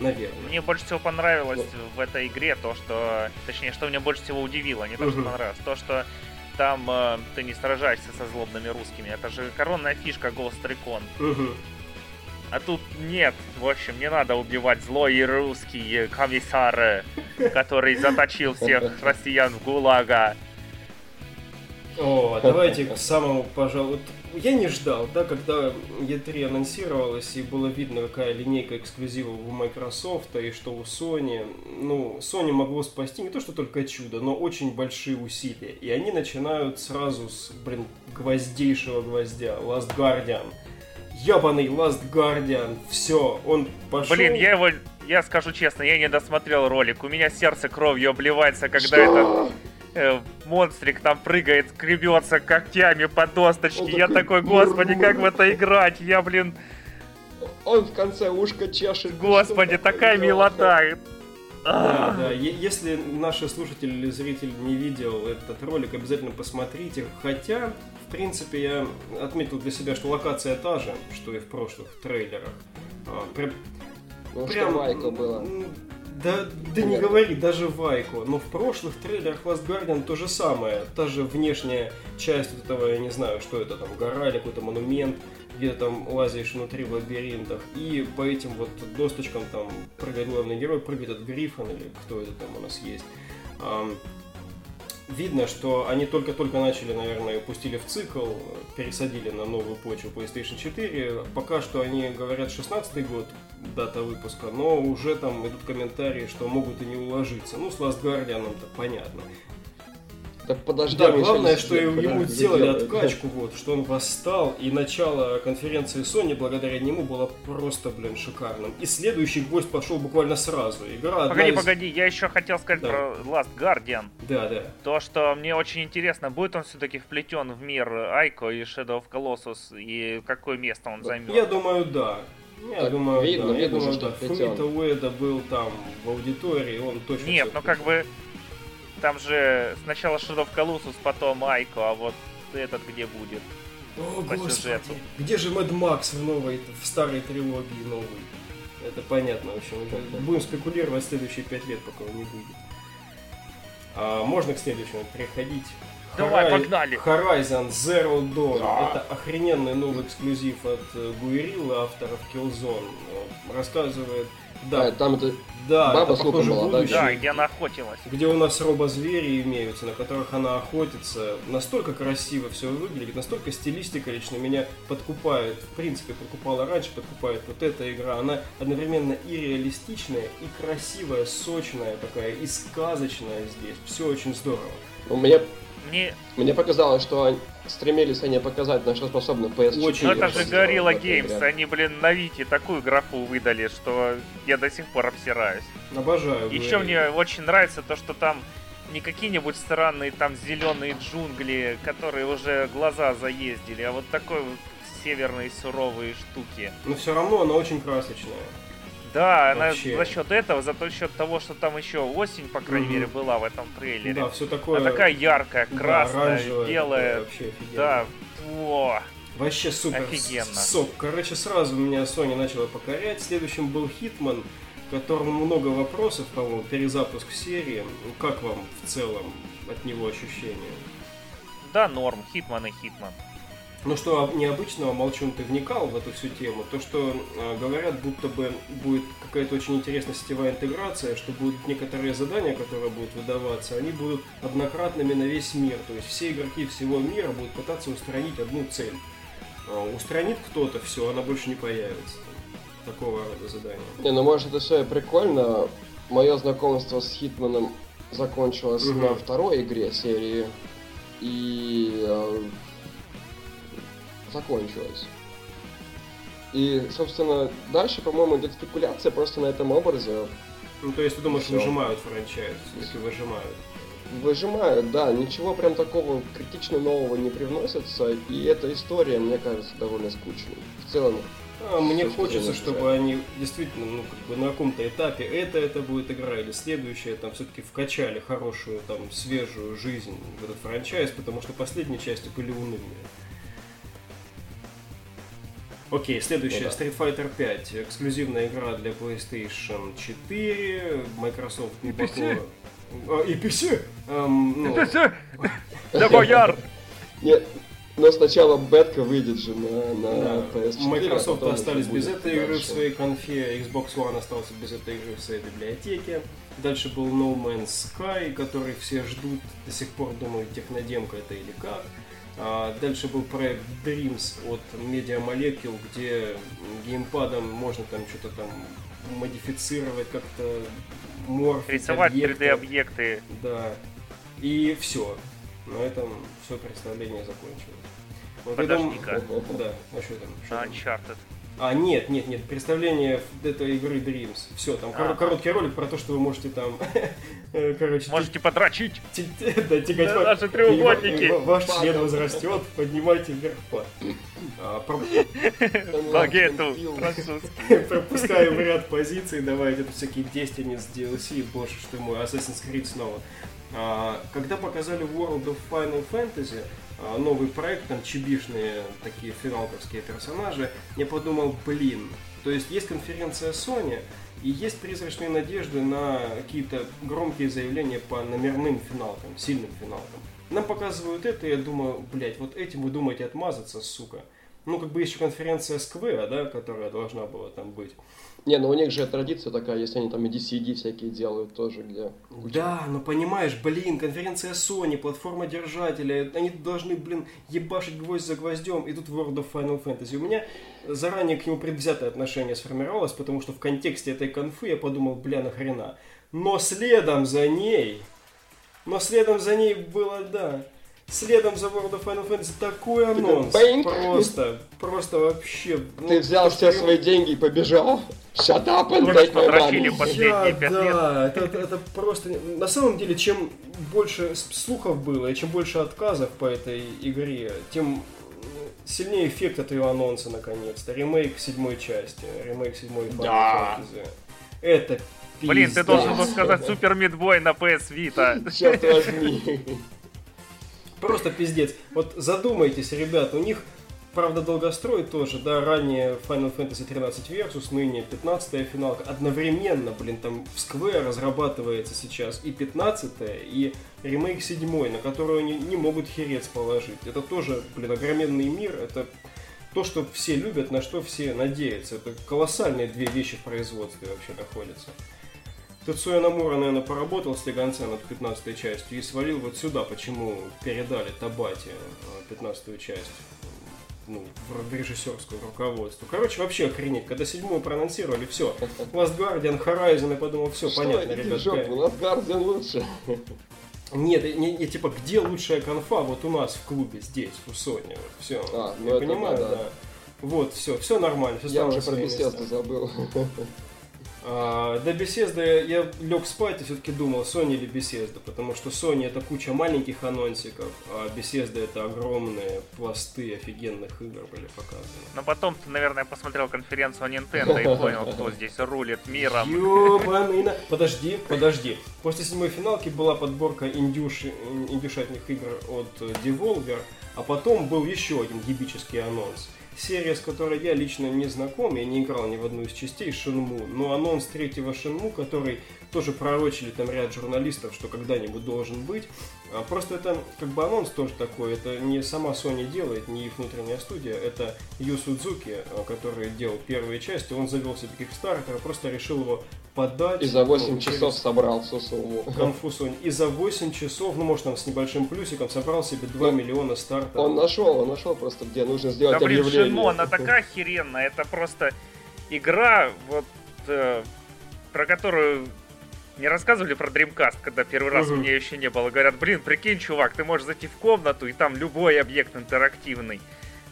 Наверное. Мне больше всего понравилось в этой игре то, что... Точнее, что меня больше всего удивило, не то, что понравилось, то, что там э, ты не сражаешься со злобными русскими. Это же коронная фишка Ghost Recon. Мгм. А тут нет. В общем, не надо убивать злой русский комиссар, который заточил всех россиян в ГУЛАГа. О, давайте к самому, пожалуй, я не ждал, да, когда E3 анонсировалось и было видно, какая линейка эксклюзивов у Microsoft и что у Sony. Ну, Sony могло спасти не то, что только чудо, но очень большие усилия. И они начинают сразу с, блин, гвоздейшего гвоздя, Last Guardian. Ебаный Last Guardian, все, он пошел. Блин, я его... Я скажу честно, я не досмотрел ролик. У меня сердце кровью обливается, когда Что? этот э, монстрик там прыгает, скребется когтями по досточке. Он Я такой, такой, господи, как в это играть? Я, блин, Он в конце ушко чешет. господи, такая милота. Да, да. Е- Если наши слушатели или зритель не видел этот ролик, обязательно посмотрите. Хотя, в принципе, я отметил для себя, что локация та же, что и в прошлых трейлерах. А, прям- Ну, что прям, Вайко было. Да, да не говори, даже Вайко. Но в прошлых трейлерах Last Guardian то же самое. Та же внешняя часть вот этого, я не знаю, что это там, гора или какой-то монумент, где там лазишь внутри в лабиринтах. И по этим вот досточкам там прыгает главный герой, прыгает этот Гриффон или кто это там у нас есть. Видно, что они только-только начали, наверное, упустили в цикл, пересадили на новую почву PlayStation 4. Пока что они говорят 16 год, дата выпуска, но уже там идут комментарии, что могут и не уложиться. Ну, с Last Guardian это понятно. Так подожди, Да, главное, что не ему сделали, откачку, вот, что он восстал, и начало конференции Sony благодаря нему было просто, блин, шикарным. И следующий гвоздь пошел буквально сразу. Игра Погоди, из- погоди, я еще хотел сказать Да. про Last Guardian. Да, да. То, что мне очень интересно, будет он все-таки вплетен в мир Айко и Shadow of Colossus, и какое место он займет. Я думаю, да. Я Так думаю, видно, да. Я видно же, думаю, что да. вплетен. Фруита Уэда был там в аудитории, он точно Нет, ну как бы там же сначала Shadow of Colossus, потом Айко, а вот этот где будет? О, по господи. сюжету. Где же Мэд Макс в новой, в старой трилогии новой? Это понятно, в общем. Будем спекулировать следующие пять лет, пока он не выйдет. А, можно к следующему переходить? Давай, Horizon- погнали. Horizon Zero Dawn. Да. Это охрененный новый эксклюзив от э, Guerrilla, авторов Killzone. Рассказывает Да, А, там это да, баба это похоже была, да? будущее, Да, где она охотилась. где у нас робозвери имеются, на которых она охотится. Настолько красиво все выглядит, настолько стилистика лично меня подкупает. В принципе, подкупала раньше, подкупает вот эта игра. Она одновременно и реалистичная, и красивая, сочная такая, и сказочная здесь. Все очень здорово. ну, мне, Мне, мне показалось, что стремились они показать, на что способна PS4. Очень ну это же Gorilla Games, игре. они, блин, на Вите такую графу выдали, что я до сих пор обсираюсь. Обожаю. Еще мне очень нравится то, что там не какие-нибудь странные там зеленые джунгли, которые уже глаза заездили, а вот такой вот северные суровые штуки. Но все равно она очень красочная. Да, она Вообще. за счет этого, за счет того, что там еще осень, по крайней Мгм. мере, была в этом трейлере. Да, все такое. Она такая яркая, да, красная, оранжевое белая. вообще офигенно. Да, во. Вообще супер. Офигенно. Сок. Короче, сразу меня Sony начала покорять. Следующим был Hitman, которому много вопросов, по-моему, перезапуск серии. Ну, Как вам в целом от него ощущения? Да, норм, Хитман и Хитман. Ну что об- необычного, Молчун, ты вникал в эту всю тему? То, что э, говорят, будто бы будет какая-то очень интересная сетевая интеграция, что будут некоторые задания, которые будут выдаваться, они будут однократными на весь мир. То есть все игроки всего мира будут пытаться устранить одну цель. Э, устранит кто-то, все, она больше не появится. Такого рода задания. Не, ну может это все и прикольно. Мое знакомство с Хитманом закончилось Мгм. на второй игре серии. И э, закончилось. И, собственно, дальше, по-моему, идет спекуляция просто на этом образе. Ну, то есть ты думаешь, Всё. выжимают франчайз, если выжимают. Выжимают, да, ничего прям такого критично нового не привносится, и эта история, мне кажется, довольно скучной. В целом, А, мне хочется, чтобы они действительно, ну, как бы на каком-то этапе это это будет игра или следующая, там все-таки вкачали хорошую, там, свежую жизнь в этот франчайз, потому что последние части были унылые. Окей, следующая, Ну да. Street Fighter 5, эксклюзивная игра для PlayStation 4, Microsoft глубоко... PC. А, и PC! Эм, ну, Да, бояр! Нет, но сначала бетка выйдет же на, на Да, PS4. а Microsoft потом остались без этой игры в своей конфе, Xbox One остался без этой игры в своей библиотеке. Дальше был No Man's Sky, который все ждут, до сих пор думают, технодемка это или как. А дальше был проект Dreams от Media Molecule, где геймпадом можно там что-то там модифицировать, как-то морфить Рисовать объекты. 3D-объекты. Да. И все. На этом все представление закончилось. Вот Подожди-ка. Да, а что там? Что там? А, нет, нет, нет, представление этой игры Dreams. Все, там А. короткий ролик про то, что вы можете там, короче, Можете подрочить. да, тягать Да, по- наши треугольники. Ваш член возрастет, поднимайте вверх Багету. Пропускаем в ряд позиций, давайте тут всякие Destiny с DLC, боже ты мой, Assassin's Creed снова. А, когда показали World of Final Fantasy, а, новый проект, там чебишные такие финалковские персонажи, я подумал, блин, то есть есть конференция Sony, и есть призрачные надежды на какие-то громкие заявления по номерным финалкам, сильным финалкам. Нам показывают это, и я думаю, блять, вот этим вы думаете отмазаться, сука. Ну, как бы еще конференция Square, да, которая должна была там быть. Не, ну у них же традиция такая, если они там и DCD всякие делают тоже, где... Да, но понимаешь, блин, конференция Sony, платформа держателя, они должны, блин, ебашить гвоздь за гвоздем, и тут World of Final Fantasy. У меня заранее к нему предвзятое отношение сформировалось, потому что в контексте этой конфы я подумал, бля, нахрена. Но следом за ней, но следом за ней было, да, следом за World of Final Fantasy такой анонс. бэнк. Просто, просто вообще. ну, Ты взял все свои деньги и побежал. Shut up and take my money. Последние Я- да, Это, это- это просто... На самом деле, чем больше слухов было, и чем больше отказов по этой игре, тем сильнее эффект от ее анонса, наконец-то. Ремейк седьмой части, ремейк седьмой Final Да. Fantasy. Это Блин, ты пиздец. должен был сказать Супер Мидбой на PS Vita. Черт возьми. Просто пиздец. Вот задумайтесь, ребят, у них, правда, долгострой тоже, да, ранее Final Fantasy 13 Versus, ныне 15 финалка. Одновременно, блин, там в Square разрабатывается сейчас и 15 и ремейк 7 на которую они не могут херец положить. Это тоже, блин, огроменный мир, это то, что все любят, на что все надеются. Это колоссальные две вещи в производстве вообще находятся. Тецуя Намура, наверное, поработал с Леганце над 15 частью и свалил вот сюда, почему передали Табате 15 часть ну, в режиссерское руководство. Короче, вообще охренеть. Когда седьмую проанонсировали, все. Last Guardian, Horizon, я подумал, все, понятно, ребят. жопу, Last Guardian лучше. Нет, не, не, типа, где лучшая конфа? Вот у нас в клубе, здесь, у Sony. Вот, все. А, ну я понимаю, да, да. Вот, все, все нормально. Все Я уже про беседу забыл. А, до Bethesda я лег спать и все-таки думал, Sony или Bethesda, потому что Sony это куча маленьких анонсиков, а Bethesda это огромные пласты офигенных игр были показаны. Но потом ты, наверное, посмотрел конференцию Nintendo и понял, кто здесь рулит миром. Ёбаный на... Подожди, подожди. После седьмой финалки была подборка индюш... индюшатных игр от Devolver, а потом был еще один гибический анонс. Серия, с которой я лично не знаком, я не играл ни в одну из частей Шинму, но анонс третьего Шинму, который тоже пророчили там ряд журналистов, что когда-нибудь должен быть. А, Просто это как бы анонс тоже такой, это не сама Sony делает, не их внутренняя студия, это Ю Судзуки, а, который делал первые части, он завел себе Kickstarter, просто решил его подать. И за 8 ну, часов собрал всю сумму. Конфу Sony. И за 8 часов, ну может там с небольшим плюсиком, собрал себе 2 Ну, миллиона старта. Он нашел, он нашел просто, где нужно Да сделать блин, объявление. Шинмо, она такая охеренная. Это просто игра, вот, э, про которую не рассказывали про Dreamcast, когда первый раз у Мгм. меня еще не было. Говорят, блин, прикинь, чувак, ты можешь зайти в комнату, и там любой объект интерактивный.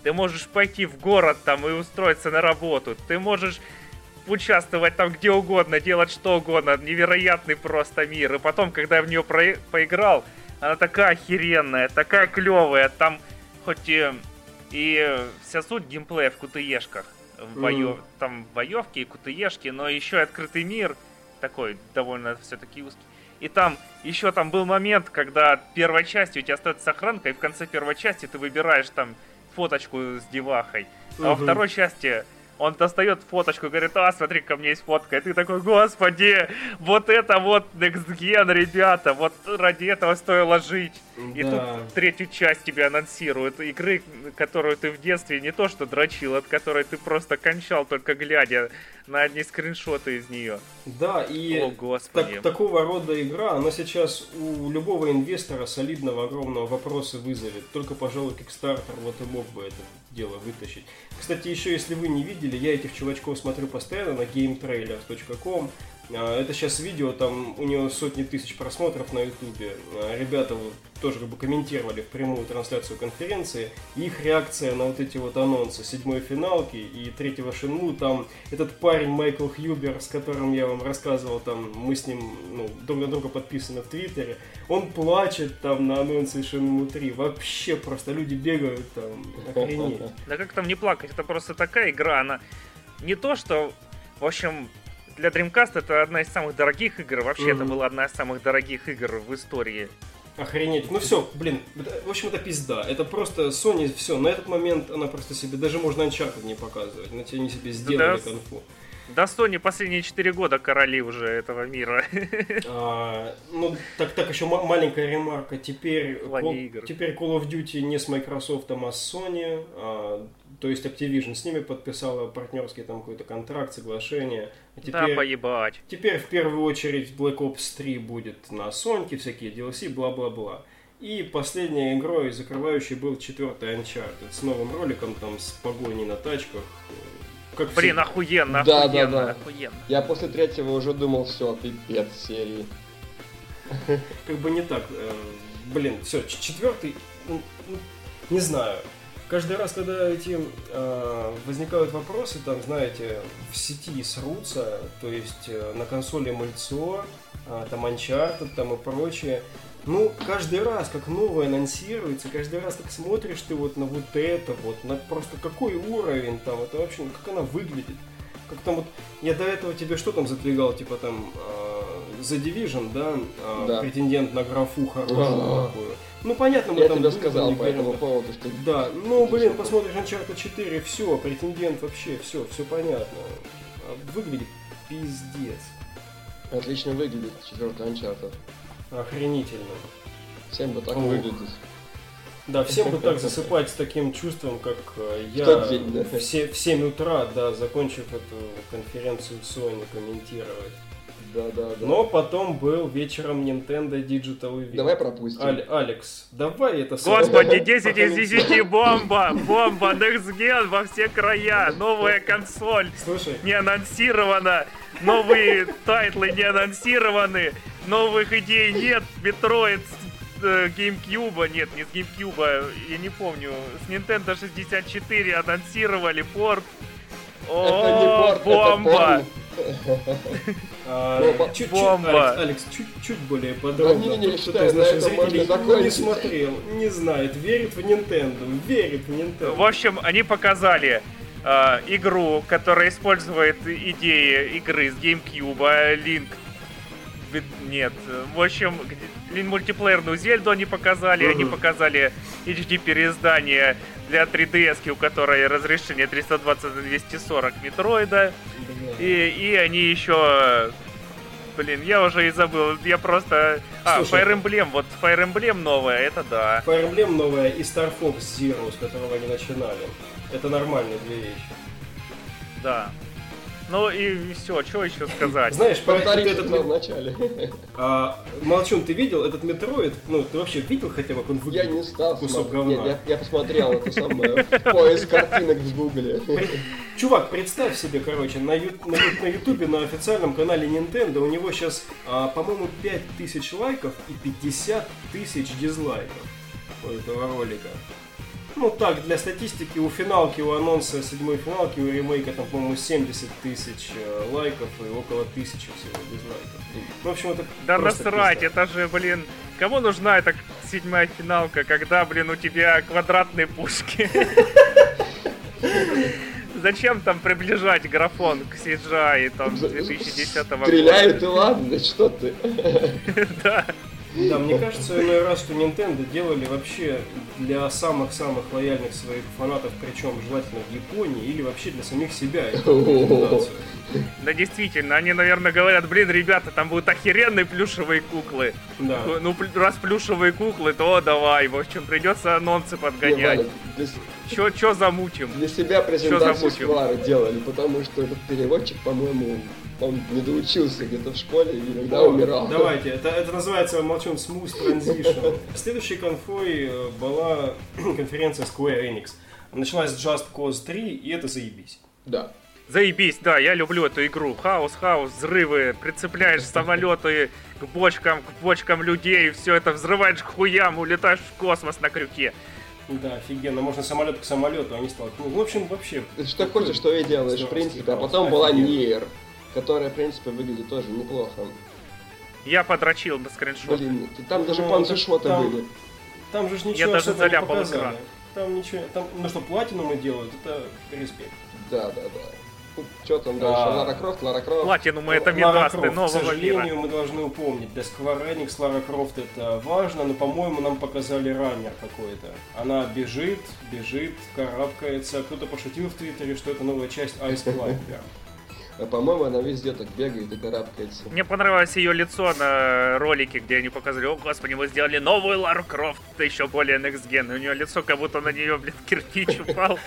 Ты можешь пойти в город там и устроиться на работу. Ты можешь участвовать там где угодно, делать что угодно. Невероятный просто мир. И потом, когда я в нее про- поиграл, она такая охеренная, такая клевая. Там хоть и, и вся суть геймплея в кутыешках. В боё- Мгм. Там боевки и кутыешки, но еще и открытый мир. Такой довольно все-таки узкий. И там еще там был момент, когда первой части у тебя остается сохранка, и в конце первой части ты выбираешь там фоточку с девахой. А во Мгм. второй части он достает фоточку и говорит, а, смотри, ко мне есть фотка. И ты такой, господи, вот это вот Next Gen, ребята, вот ради этого стоило жить. И Да. тут третью часть тебе анонсируют. Игры, которую ты в детстве не то что дрочил, от которой ты просто кончал, только глядя на одни скриншоты из нее. Да, и О, господи. так- такого рода игра, она сейчас у любого инвестора солидного, огромного вопроса вызовет. Только, пожалуй, Kickstarter вот и мог бы это дело вытащить. Кстати, еще если вы не видели, я этих чувачков смотрю постоянно на gametrailers.com. А, Это сейчас видео, там у него сотни тысяч просмотров на ютубе. А, Ребята тоже как бы комментировали в прямую трансляцию конференции. Их реакция на вот эти вот анонсы седьмой финалки и третьего Шинму. Там этот парень Майкл Хьюбер, с которым я вам рассказывал, там мы с ним ну, друг на друга подписаны в Твиттере. Он плачет там на анонсе Шинму 3. Вообще просто люди бегают там. Охренеть. Да как там не плакать, это просто такая игра, она не то, что, в общем, для Dreamcast это одна из самых дорогих игр, вообще это Мгм. была одна из самых дорогих игр в истории. Охренеть. Ну все, блин, это- в общем, это пизда. Это просто Sony, все, на этот момент она просто себе, даже можно Uncharted не показывать. На тебе они себе сделали Да. конфу. Да Sony последние 4 года короли уже этого мира. А, ну, так, так еще ма- маленькая ремарка. Теперь, Call, теперь Call of Duty не с Microsoft, а с Sony. а, то есть Activision с ними подписала партнерский там какой-то контракт, соглашение. А Да, теперь, поебать. теперь в первую очередь Black Ops 3 будет на Sony, всякие DLC, бла-бла-бла. И последней игрой закрывающей был четвертый Uncharted с новым роликом там с погоней на тачках. Как Блин, всегда. охуенно, Да, да, охуенно, да. охуенно. Я после третьего уже думал, все, пипец серии. как бы не так. э, Блин, все, четвертый, не знаю. Каждый раз, когда эти э, возникают вопросы, там, знаете, в сети срутся, то есть э, на консоли мальцо, э, там Uncharted там и прочее. Ну, каждый раз, как новое анонсируется, каждый раз, как смотришь ты вот на вот это, вот, на просто какой уровень там, это вообще, как она выглядит. Как там вот, я до этого тебе что там задвигал, типа там, э, The Division, да, э, Да. претендент на графу хорошую такую. Ну, понятно, мы Я там тебе думали, сказал по этому да. поводу, что... Да, ну, блин, посмотришь Uncharted 4, все, претендент вообще, все, все понятно. А Выглядит пиздец. Отлично выглядит четвертый Uncharted. Охренительно. Всем бы так Ох. выглядеть. Да, всем бы так засыпать с таким чувством, как э, я день, да. в 7 утра, да, закончив эту конференцию Sony комментировать. Да, да, да. Но потом был вечером Nintendo Digital Event. Давай пропустим. Аль- Алекс, давай это. Господи, 10 из 10 бомба! Бомба, Next Gen во все края, новая консоль Слушай, не анонсирована, новые тайтлы не анонсированы, новых идей нет, Metroid с э, GameCube, нет, не с GameCube, я не помню, с Nintendo 64 анонсировали порт. Это не О, порт, это бомба! порно. а, Бомба. чуть-чуть, Бомба. Алекс, Алекс, чуть-чуть более подробно. Да не, не, Тот, кто считаю, из на наших зрителей ну, не смотрел, не знает, верит в Nintendo, верит в Nintendo. В общем, они показали э, игру, которая использует идеи игры с GameCube, Link. Ви- Нет, в общем, мультиплеерную Зельду они показали, они Мгм. показали HD переиздание для 3DS, у которой разрешение 320 на 240 метроида. И, и они еще... Блин, я уже и забыл, я просто... А, Слушай. Fire Emblem, вот Fire Emblem новая, это да. Fire Emblem новая и Star Fox Zero, с которого они начинали. Это нормальные две вещи. Да. Ну и все, что еще сказать? Знаешь, про Повтори, этот, в начале. а, Молчун, ты видел этот Метроид? Ну, ты вообще видел хотя бы, как он Я выглядит? не стал Кусок говна. Нет, я, я посмотрел это самое поиск картинок в гугле. Чувак, представь себе, короче, на, ю- на, на ютубе, на официальном канале Nintendo у него сейчас, а, по-моему, 5000 лайков и 50 тысяч дизлайков у этого ролика. Ну так, для статистики, у финалки, у анонса седьмой финалки, у ремейка там, по-моему, 70 тысяч э, лайков и около тысячи всего дизлайков. Ну, в общем, это Да насрать, пизда. это же, блин, кому нужна эта седьмая финалка, когда, блин, у тебя квадратные пушки? Зачем там приближать графон к CGI там 2010 года? Стреляют и ладно, что ты. Да. Да, мне кажется, иной раз, что Nintendo делали вообще для самых-самых лояльных своих фанатов, причем желательно в Японии, или вообще для самих себя. Да действительно, они, наверное, говорят, блин, ребята, там будут охеренные плюшевые куклы. Да. Ну, раз плюшевые куклы, то давай, в общем, придется анонсы Не, подгонять. Валя, для, Чё, чё замутим? для себя презентацию? Сквара делали, потому что этот переводчик, по-моему, он не доучился где-то в школе и иногда О, умирал. Давайте, это, это называется молчун Smooth Transition. Следующей конфой э, была конференция Square Enix. Началась с Just Cause 3, и это заебись. Да. Заебись, да, я люблю эту игру. Хаос, хаос, взрывы, прицепляешь самолеты к бочкам, к бочкам людей, все это взрываешь к хуям, улетаешь в космос на крюке. Да, офигенно, можно самолет к самолету, они столкнулись. В общем, вообще... Что хочешь, что и делаешь, в принципе. А потом была Офигенно. Которая, в принципе, выглядит тоже неплохо. Я подрочил на скриншот. Блин, там даже Ну, панцершоты там- были. Там же ж Я ничего даже заляпал экран. Там ничего, там, ну что, платинумы делают, это респект. Да, да, да. Что там дальше? А. Лара Крофт, Лара Крофт. Платинум это медасты Крофт, К нового сожалению, мира. мы должны упомнить, для Square Enix Лара Крофт это важно, но, по-моему, нам показали раннер какой-то. Она бежит, бежит, карабкается. Кто-то пошутил в Твиттере, что это новая часть Ice Climber. А, по-моему, она везде так бегает и карабкается. Мне понравилось ее лицо на ролике, где они показали, о господи, мы сделали новую Лару Крофт, еще более Next Gen. У нее лицо, как будто на нее, блин, кирпич упал,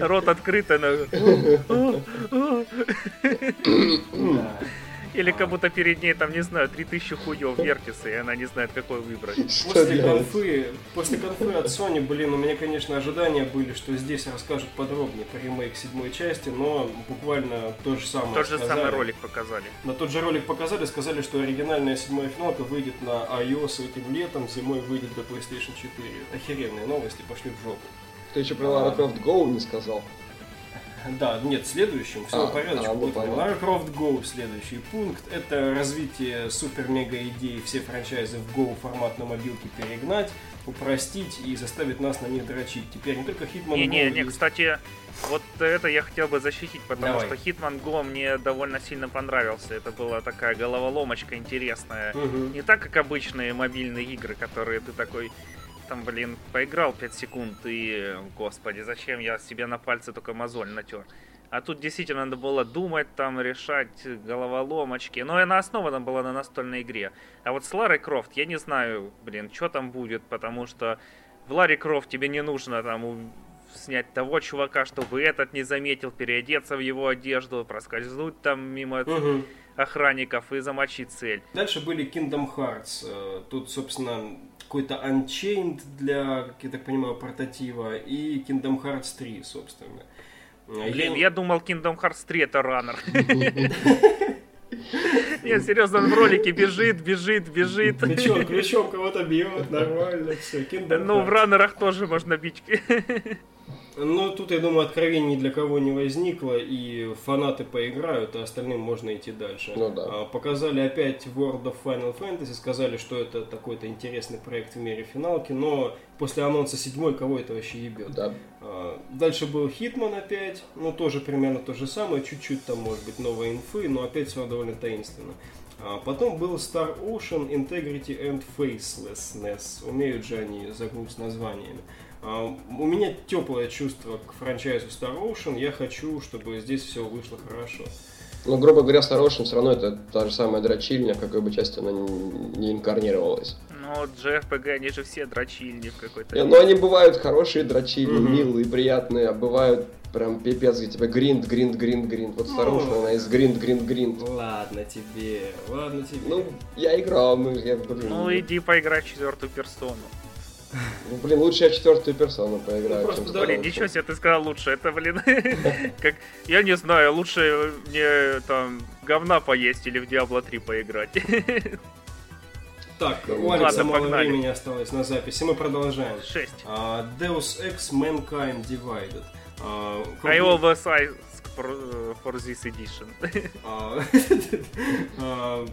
рот открыт, она... Или как будто перед ней, там, не знаю, 3000 хуев вертится, и она не знает, какой выбрать. Что После делать? конфы, после конфы от Sony, блин, у меня, конечно, ожидания были, что здесь расскажут подробнее по ремейк седьмой части, но буквально то же самое Тот же самый ролик показали. На тот же ролик показали, сказали, что оригинальная седьмая финалка выйдет на iOS этим летом, зимой выйдет до PlayStation 4. Охеренные новости, пошли в жопу. Ты еще про Лара Крофт Go не сказал. Да, нет, следующим, все А, в порядке. а, будет понятно. Lara Croft Go следующий пункт. Это развитие супер-мега идей все франчайзы в Go формат на мобилке перегнать, упростить и заставить нас на них дрочить. Теперь не только Hitman Не-не, Go не, есть- кстати, вот это я хотел бы защитить, потому Давай. что Hitman Go мне довольно сильно понравился. Это была такая головоломочка интересная. Мгм. Не так, как обычные мобильные игры, которые ты такой, там, блин, поиграл 5 секунд и, господи, зачем я себе на пальце только мозоль натер. А тут действительно надо было думать, там, решать головоломочки. Но она основана была на настольной игре. А вот с Ларой Крофт, я не знаю, блин, что там будет, потому что в Ларри Крофт тебе не нужно там снять того чувака, чтобы этот не заметил, переодеться в его одежду, проскользнуть там мимо Мгм. Охранников и замочить цель. Дальше были Kingdom Hearts. Э, Тут, собственно, какой-то Unchained для, как я так понимаю, портатива и Kingdom Hearts 3, собственно. Э, Блин, я думал Kingdom Hearts 3 это раннер. Нет, серьезно, он в ролике бежит, бежит, бежит. Ключом, ключом кого-то бьет, нормально, все. Ну, в раннерах тоже можно бить. Ну, тут, я думаю, откровений ни для кого не возникло, и фанаты поиграют, а остальным можно идти дальше. Ну да. А, Показали опять World of Final Fantasy, сказали, что это такой-то интересный проект в мире финалки, но после анонса седьмой кого это вообще ебет? Да. А, Дальше был Хитман опять, ну тоже примерно то же самое, чуть-чуть там может быть новой инфы, но опять все довольно таинственно. А Потом был Star Ocean Integrity and Facelessness. Умеют же они загрузить с названиями. А, У меня теплое чувство к франчайзу Star Ocean. Я хочу, чтобы здесь все вышло хорошо. Ну, грубо говоря, Star Ocean все равно это та же самая дрочильня, в какой бы части она ни не инкарнировалась. Ну, JRPG, они же все дрочильни в какой-то... Не, Но они бывают хорошие дрочильни, Мгм. милые, приятные, а бывают прям пипец, где тебя гринд, гринд, гринд, гринд. Вот Star Ну. Она из гринд, гринд, гринд. Ладно тебе, ладно тебе. Ну, я играл, ну, я, Ну, иди поиграй в четвертую персону. Ну, блин, лучше я четвертую персону поиграю, Ну, просто да, Блин, ничего себе, ты сказал лучше. Это, блин, как... Я не знаю, лучше мне там говна поесть или в Diablo 3 поиграть. Так, у Ладно, Алекса мало погнали. времени осталось на записи, мы продолжаем. 6. А, Deus Ex Mankind Divided. А, I always ask for, for this edition. А, а,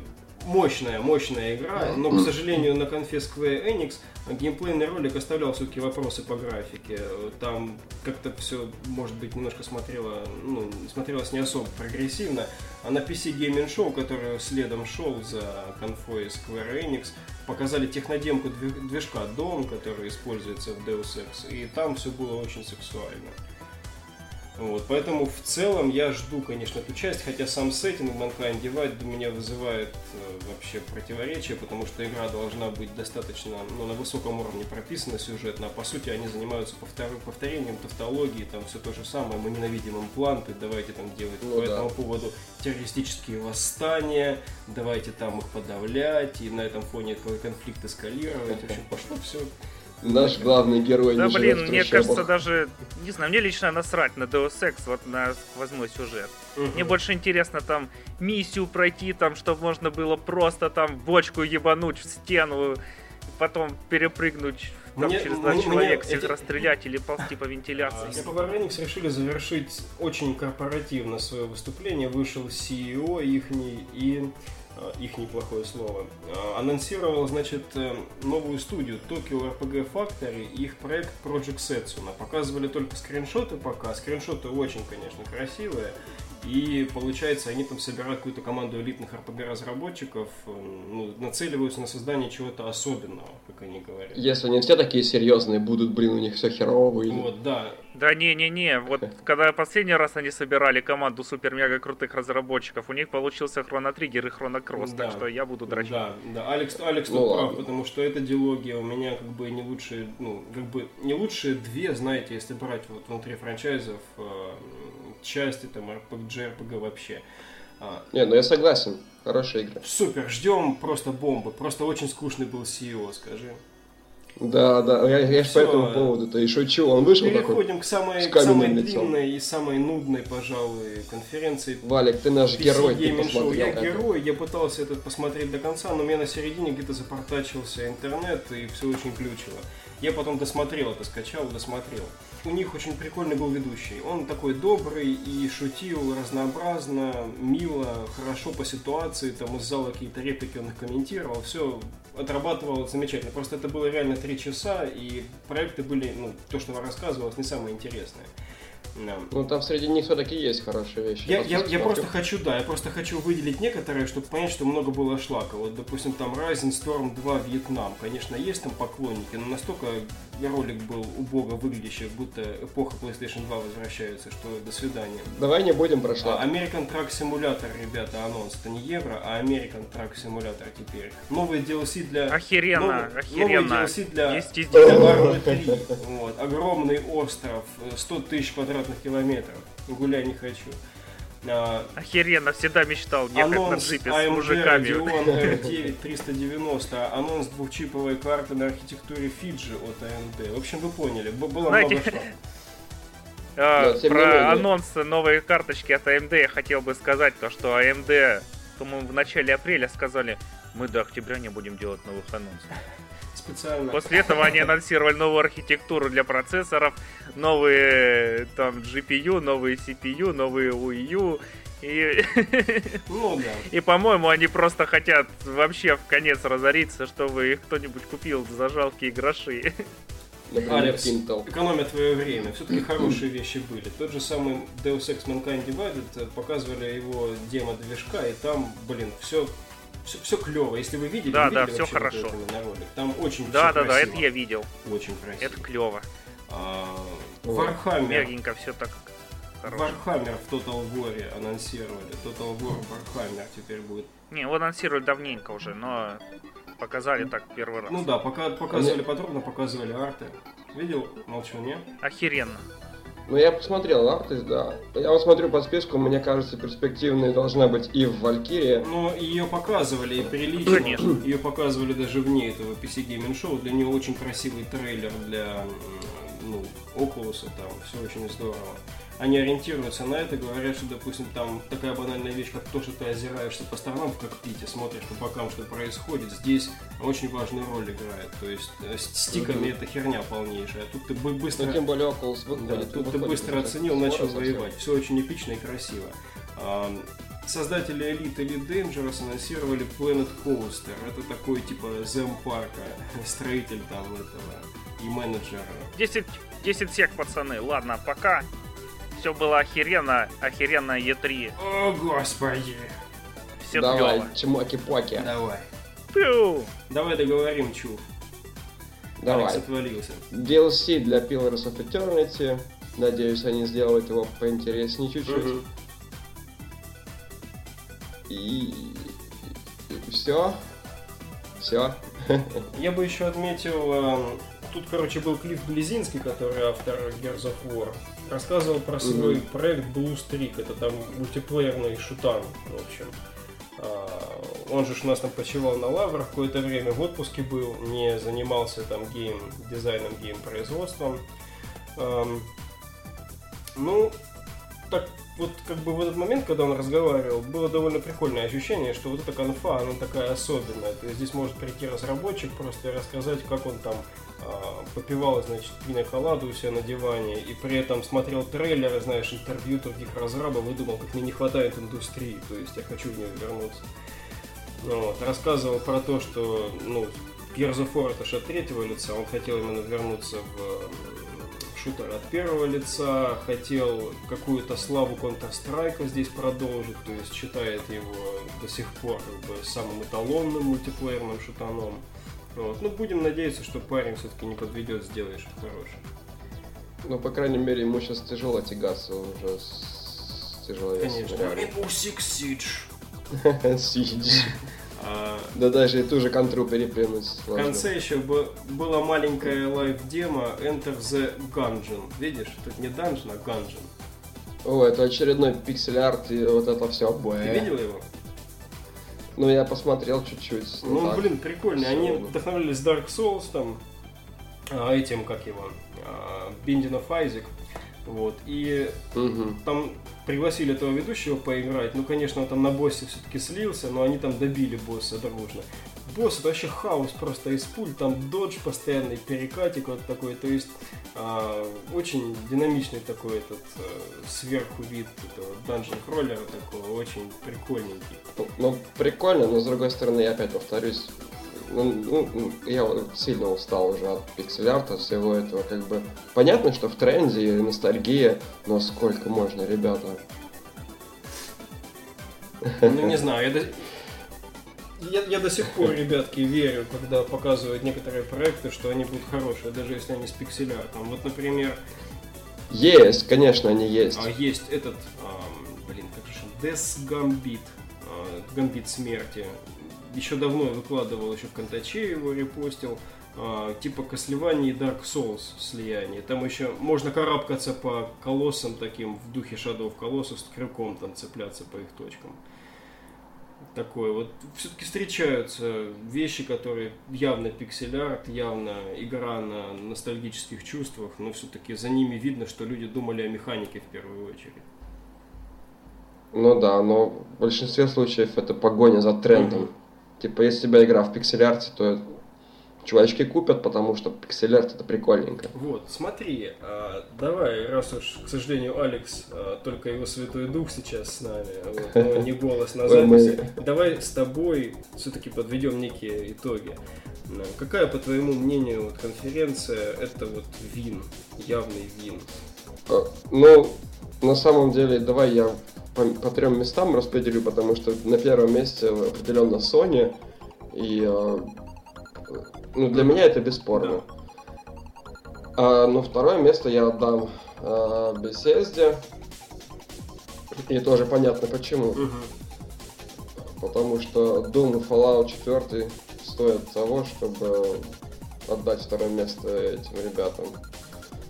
Мощная, мощная игра, но, к сожалению, на конфе Square Enix геймплейный ролик оставлял все-таки вопросы по графике. Там как-то все, может быть, немножко смотрело, ну, смотрелось не особо прогрессивно. А на PC Gaming Show, который следом шел за конфой Square Enix, показали технодемку движ- движка DOM, который используется в Deus Ex, и там все было очень сексуально. Вот, поэтому в целом я жду, конечно, эту часть, хотя сам сеттинг Mankind Divide у меня вызывает э, вообще противоречие, потому что игра должна быть достаточно ну, на высоком уровне прописана сюжетно, а по сути они занимаются повтор- повторением тавтологии, там все то же самое, мы ненавидим импланты, давайте там делать Ну по да. этому поводу террористические восстания, давайте там их подавлять, и на этом фоне конфликт эскалировать, в общем, пошло все Наш главный герой Да блин, мне кажется, даже, не знаю, мне лично насрать на Deus Ex, вот на сквозной сюжет. Мне больше интересно там миссию пройти, там, чтобы можно было просто там бочку ебануть в стену, потом перепрыгнуть там, Мне- через два мне- человека, мне всех эти- расстрелять или ползти по вентиляции. Square Enix решили завершить очень корпоративно свое выступление. Вышел CEO ихний и их неплохое слово. Э, Анонсировал, значит, э, новую студию Tokyo RPG Factory и их проект Project Setsuna. Показывали только скриншоты пока. Скриншоты очень, конечно, красивые. И получается, они там собирают какую-то команду элитных RPG-разработчиков, э, ну, нацеливаются на создание чего-то особенного, как они говорят. Если они все такие серьезные будут, блин, у них все херово выйдет. Вот, да, Да не-не-не, вот когда последний раз они собирали команду супер-мега крутых разработчиков, у них получился Хроно Триггер и Хроно Кросс, Да. так что я буду дрочить. Да, да, Алекс, Алекс Ну тут прав, ладно. потому что эта диалогия у меня как бы не лучшие, ну, как бы не лучшие две, знаете, если брать вот внутри франчайзов э, части, там, RPG, RPG вообще. А, Не, ну я согласен. Хорошая игра. супер, ждем просто бомбы. Просто очень скучный был CEO, скажи. Да, да, я, я ж по этому поводу-то и шучу. Он вышел такой, Переходим к самой, к самой лицом. длинной и самой нудной, пожалуй, конференции Валик, ты наш PC герой, ты посмотрел Я это. герой, я пытался этот посмотреть до конца, но у меня на середине где-то запортачился интернет и все очень глючило. Я потом досмотрел это, скачал, досмотрел. У них очень прикольный был ведущий. Он такой добрый и шутил разнообразно, мило, хорошо по ситуации, там из зала какие-то реплики он их комментировал, все отрабатывал замечательно. Просто это было реально три часа, и проекты были, ну, то, что рассказывалось, не самое интересное. Ну там среди них все-таки есть хорошие вещи. Я, я, я просто хочу, да, я просто хочу выделить некоторые, чтобы понять, что много было шлака. Вот, допустим, там Rising Storm 2 Вьетнам. Конечно, есть там поклонники, но настолько ролик был убого выглядящий, будто эпоха PlayStation 2 возвращается, что до свидания. Давай не будем про А, шлак. American Truck Simulator, ребята, анонс. Это не евро, а American Truck Simulator теперь. Новые DLC для... Охеренно, новый- охеренно. Новый DLC для... Есть здесь для Arma 3. Вот. Огромный остров, э, 100 тысяч квадратных километров. Гуляй не хочу. А, Охеренно, всегда мечтал ехать на джипе с мужиками. Radeon R9 390. Анонс двухчиповой карты на архитектуре Fiji от AMD. В общем, вы поняли. Было Знаете, много шлака. А, Да, про анонс новой карточки от AMD я хотел бы сказать, то что AMD, по-моему, в начале апреля сказали, мы до октября не будем делать новых анонсов. Специально. После этого они анонсировали новую архитектуру для процессоров, новые там GPU, новые CPU, новые UU. И, Ну да. и по-моему, они просто хотят вообще в конец разориться, чтобы их кто-нибудь купил за жалкие гроши. Алекс, экономя твое время. Все-таки хорошие вещи были. Тот же самый Deus Ex Mankind Divided э, показывали его демо-движка, и там, блин, все все, все клево. Если вы видели, Да, вы да, видели вообще вот хорошо. именно ролик. Там очень Да, да, да, красиво. это я видел. Очень красиво. Это клево. А, Вот. Warhammer. Мягенько все так хорошо. Warhammer в Total War анонсировали. Total War Warhammer теперь будет. Не, его анонсировали давненько уже, но показали так первый раз. Ну да, пока показывали подробно, показывали арты. Видел? Молчу, не? Охеренно. Ну, я посмотрел Артис, да. Я вот смотрю по списку, мне кажется, перспективной должна быть и в Валькирии. Но ее показывали и прилично. Конечно. Ее показывали даже вне этого PC Gaming Show. Для нее очень красивый трейлер для ну, Oculus, там все очень здорово. Они ориентируются на это, говорят, что, допустим, там такая банальная вещь, как то, что ты озираешься по сторонам в кокпите, смотришь по бокам, что происходит, здесь очень важную роль играет. То есть э, с стиками это херня полнейшая. А тут ты бы- быстро... Ну, тем более Oculus Да, выходит. тут ты выходит быстро уже оценил, начал совсем. воевать. Все очень эпично и красиво. Создатели Elite Elite Dangerous анонсировали Planet Coaster. Это такой типа зем-парка, строитель там этого и менеджер. 10, 10 сек, пацаны. Ладно, пока. Все было охеренно, охеренно Е3. О, господи! Все Давай, клево. чмоки-поки. Давай. Пью. Давай договорим, чув. Давай. Алекс отвалился. DLC для Pillars of Eternity. Надеюсь, они сделают его поинтереснее чуть-чуть. Мгм. И... все. Все. Я бы еще отметил, эм, тут, короче, был Клифф Близинский, который автор Gears of War, рассказывал про свой Мгм. проект Blue Streak, это там мультиплеерный шутан, в общем. А, Он же у нас там почивал на лаврах какое-то время, в отпуске был, не занимался там гейм-дизайном, гейм-производством. Эм, Ну, так вот как бы в этот момент, когда он разговаривал, было довольно прикольное ощущение, что вот эта конфа, она такая особенная. То есть здесь может прийти разработчик просто и рассказать, как он там попивал, значит, пина-коладу у себя на диване, и при этом смотрел трейлеры, знаешь, интервью других разрабов и думал, как мне не хватает индустрии, то есть я хочу в нее вернуться. Ну, вот, рассказывал про то, что, ну, Gears of War это же от третьего лица, он хотел именно вернуться в шутер от первого лица, хотел какую-то славу Counter-Strike здесь продолжить, то есть считает его до сих пор как бы самым эталонным мультиплеерным шутаном. Вот. Ну, будем надеяться, что парень все-таки не подведет, сделает что-то хорошее. Ну, по крайней мере, ему сейчас тяжело тягаться уже с тяжеловесом. Конечно. Six Siege. Сидишь. А, Да даже и ту же контру переплюнуть в конце еще бы была маленькая live demo Enter the Gungeon. Видишь, тут не Dungeon, а Gungeon. О, это очередной пиксель-арт и вот это все. Ты видел его? Ну, я посмотрел чуть-чуть. Ну, так. блин, прикольно. Они вдохновлялись Dark Souls там, а, этим, как его, а, Binding of Isaac. Вот. И Мгм. там пригласили этого ведущего поиграть. Ну, конечно, он там на боссе все-таки слился, но они там добили босса дружно. Босс это вообще хаос просто из пуль, там додж постоянный, перекатик вот такой, то есть а, очень динамичный такой этот э, сверху вид этого данжен кроллера такого, очень прикольненький. Ну, Ну, прикольно, но с другой стороны, я опять повторюсь, ну, ну, я сильно устал уже от пиксель-арта, всего этого, как бы... Понятно, что в тренде ностальгия, но сколько можно, ребята? Ну, не знаю, я. Я, я до сих пор, ребятки, верю, когда показывают некоторые проекты, что они будут хорошие, даже если они с пиксель-артом. Вот, например, Есть, конечно, они есть. а, есть этот, ам, блин, как же Death Gambit, а, Гамбит смерти. Еще давно я выкладывал, еще в Контаче его репостил. а, типа Castlevania и Dark Souls слияние. Там еще можно карабкаться по колоссам таким в духе Shadow of Colossus с крюком там цепляться по их точкам. Такое вот. Все-таки встречаются вещи, которые явно пиксель-арт, явно игра на ностальгических чувствах, но все-таки за ними видно, что люди думали о механике в первую очередь. Ну да, но в большинстве случаев это погоня за трендом. Мгм. Типа, если у тебя игра в пиксель-арте, то чувачки купят, потому что пиксель-арт это прикольненько. Вот, смотри, а, давай, раз уж, к сожалению, Алекс, а, только его Святой Дух сейчас с нами, вот, но не голос на записи, давай с тобой все-таки подведем некие итоги. Какая, по твоему мнению, вот конференция, это вот вин, явный вин? Э, Ну, на самом деле, давай я по, по трем местам распределю, потому что на первом месте определенно Sony, и э, ну, для меня это бесспорно. А, ну, второе место я отдам э, Bethesda, и тоже понятно почему. Мгм. Потому что Doom и Fallout 4 стоят того, чтобы отдать второе место этим ребятам.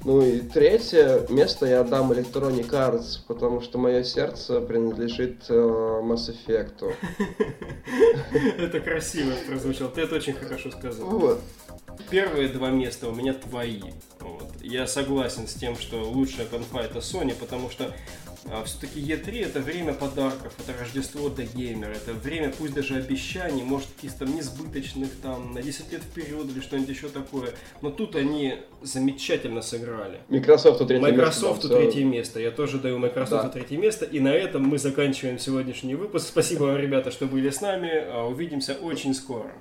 Ну и третье место я отдам Electronic Arts, потому что мое сердце принадлежит э, Mass Effect. Это красиво прозвучало, ты это очень хорошо сказал. Вот. Первые два места у меня твои. Вот. Я согласен с тем, что лучшая конфа это Sony, потому что все-таки E3 это время подарков, это Рождество для геймера, это время пусть даже обещаний, может каких-то там несбыточных там на 10 лет вперед или что-нибудь еще такое. Но тут они замечательно сыграли. Microsoft третье Microsoft место. всё. третье место. Я тоже даю Microsoft Да. третье место. И на этом мы заканчиваем сегодняшний выпуск. Спасибо вам, ребята, что были с нами. А, Увидимся очень скоро.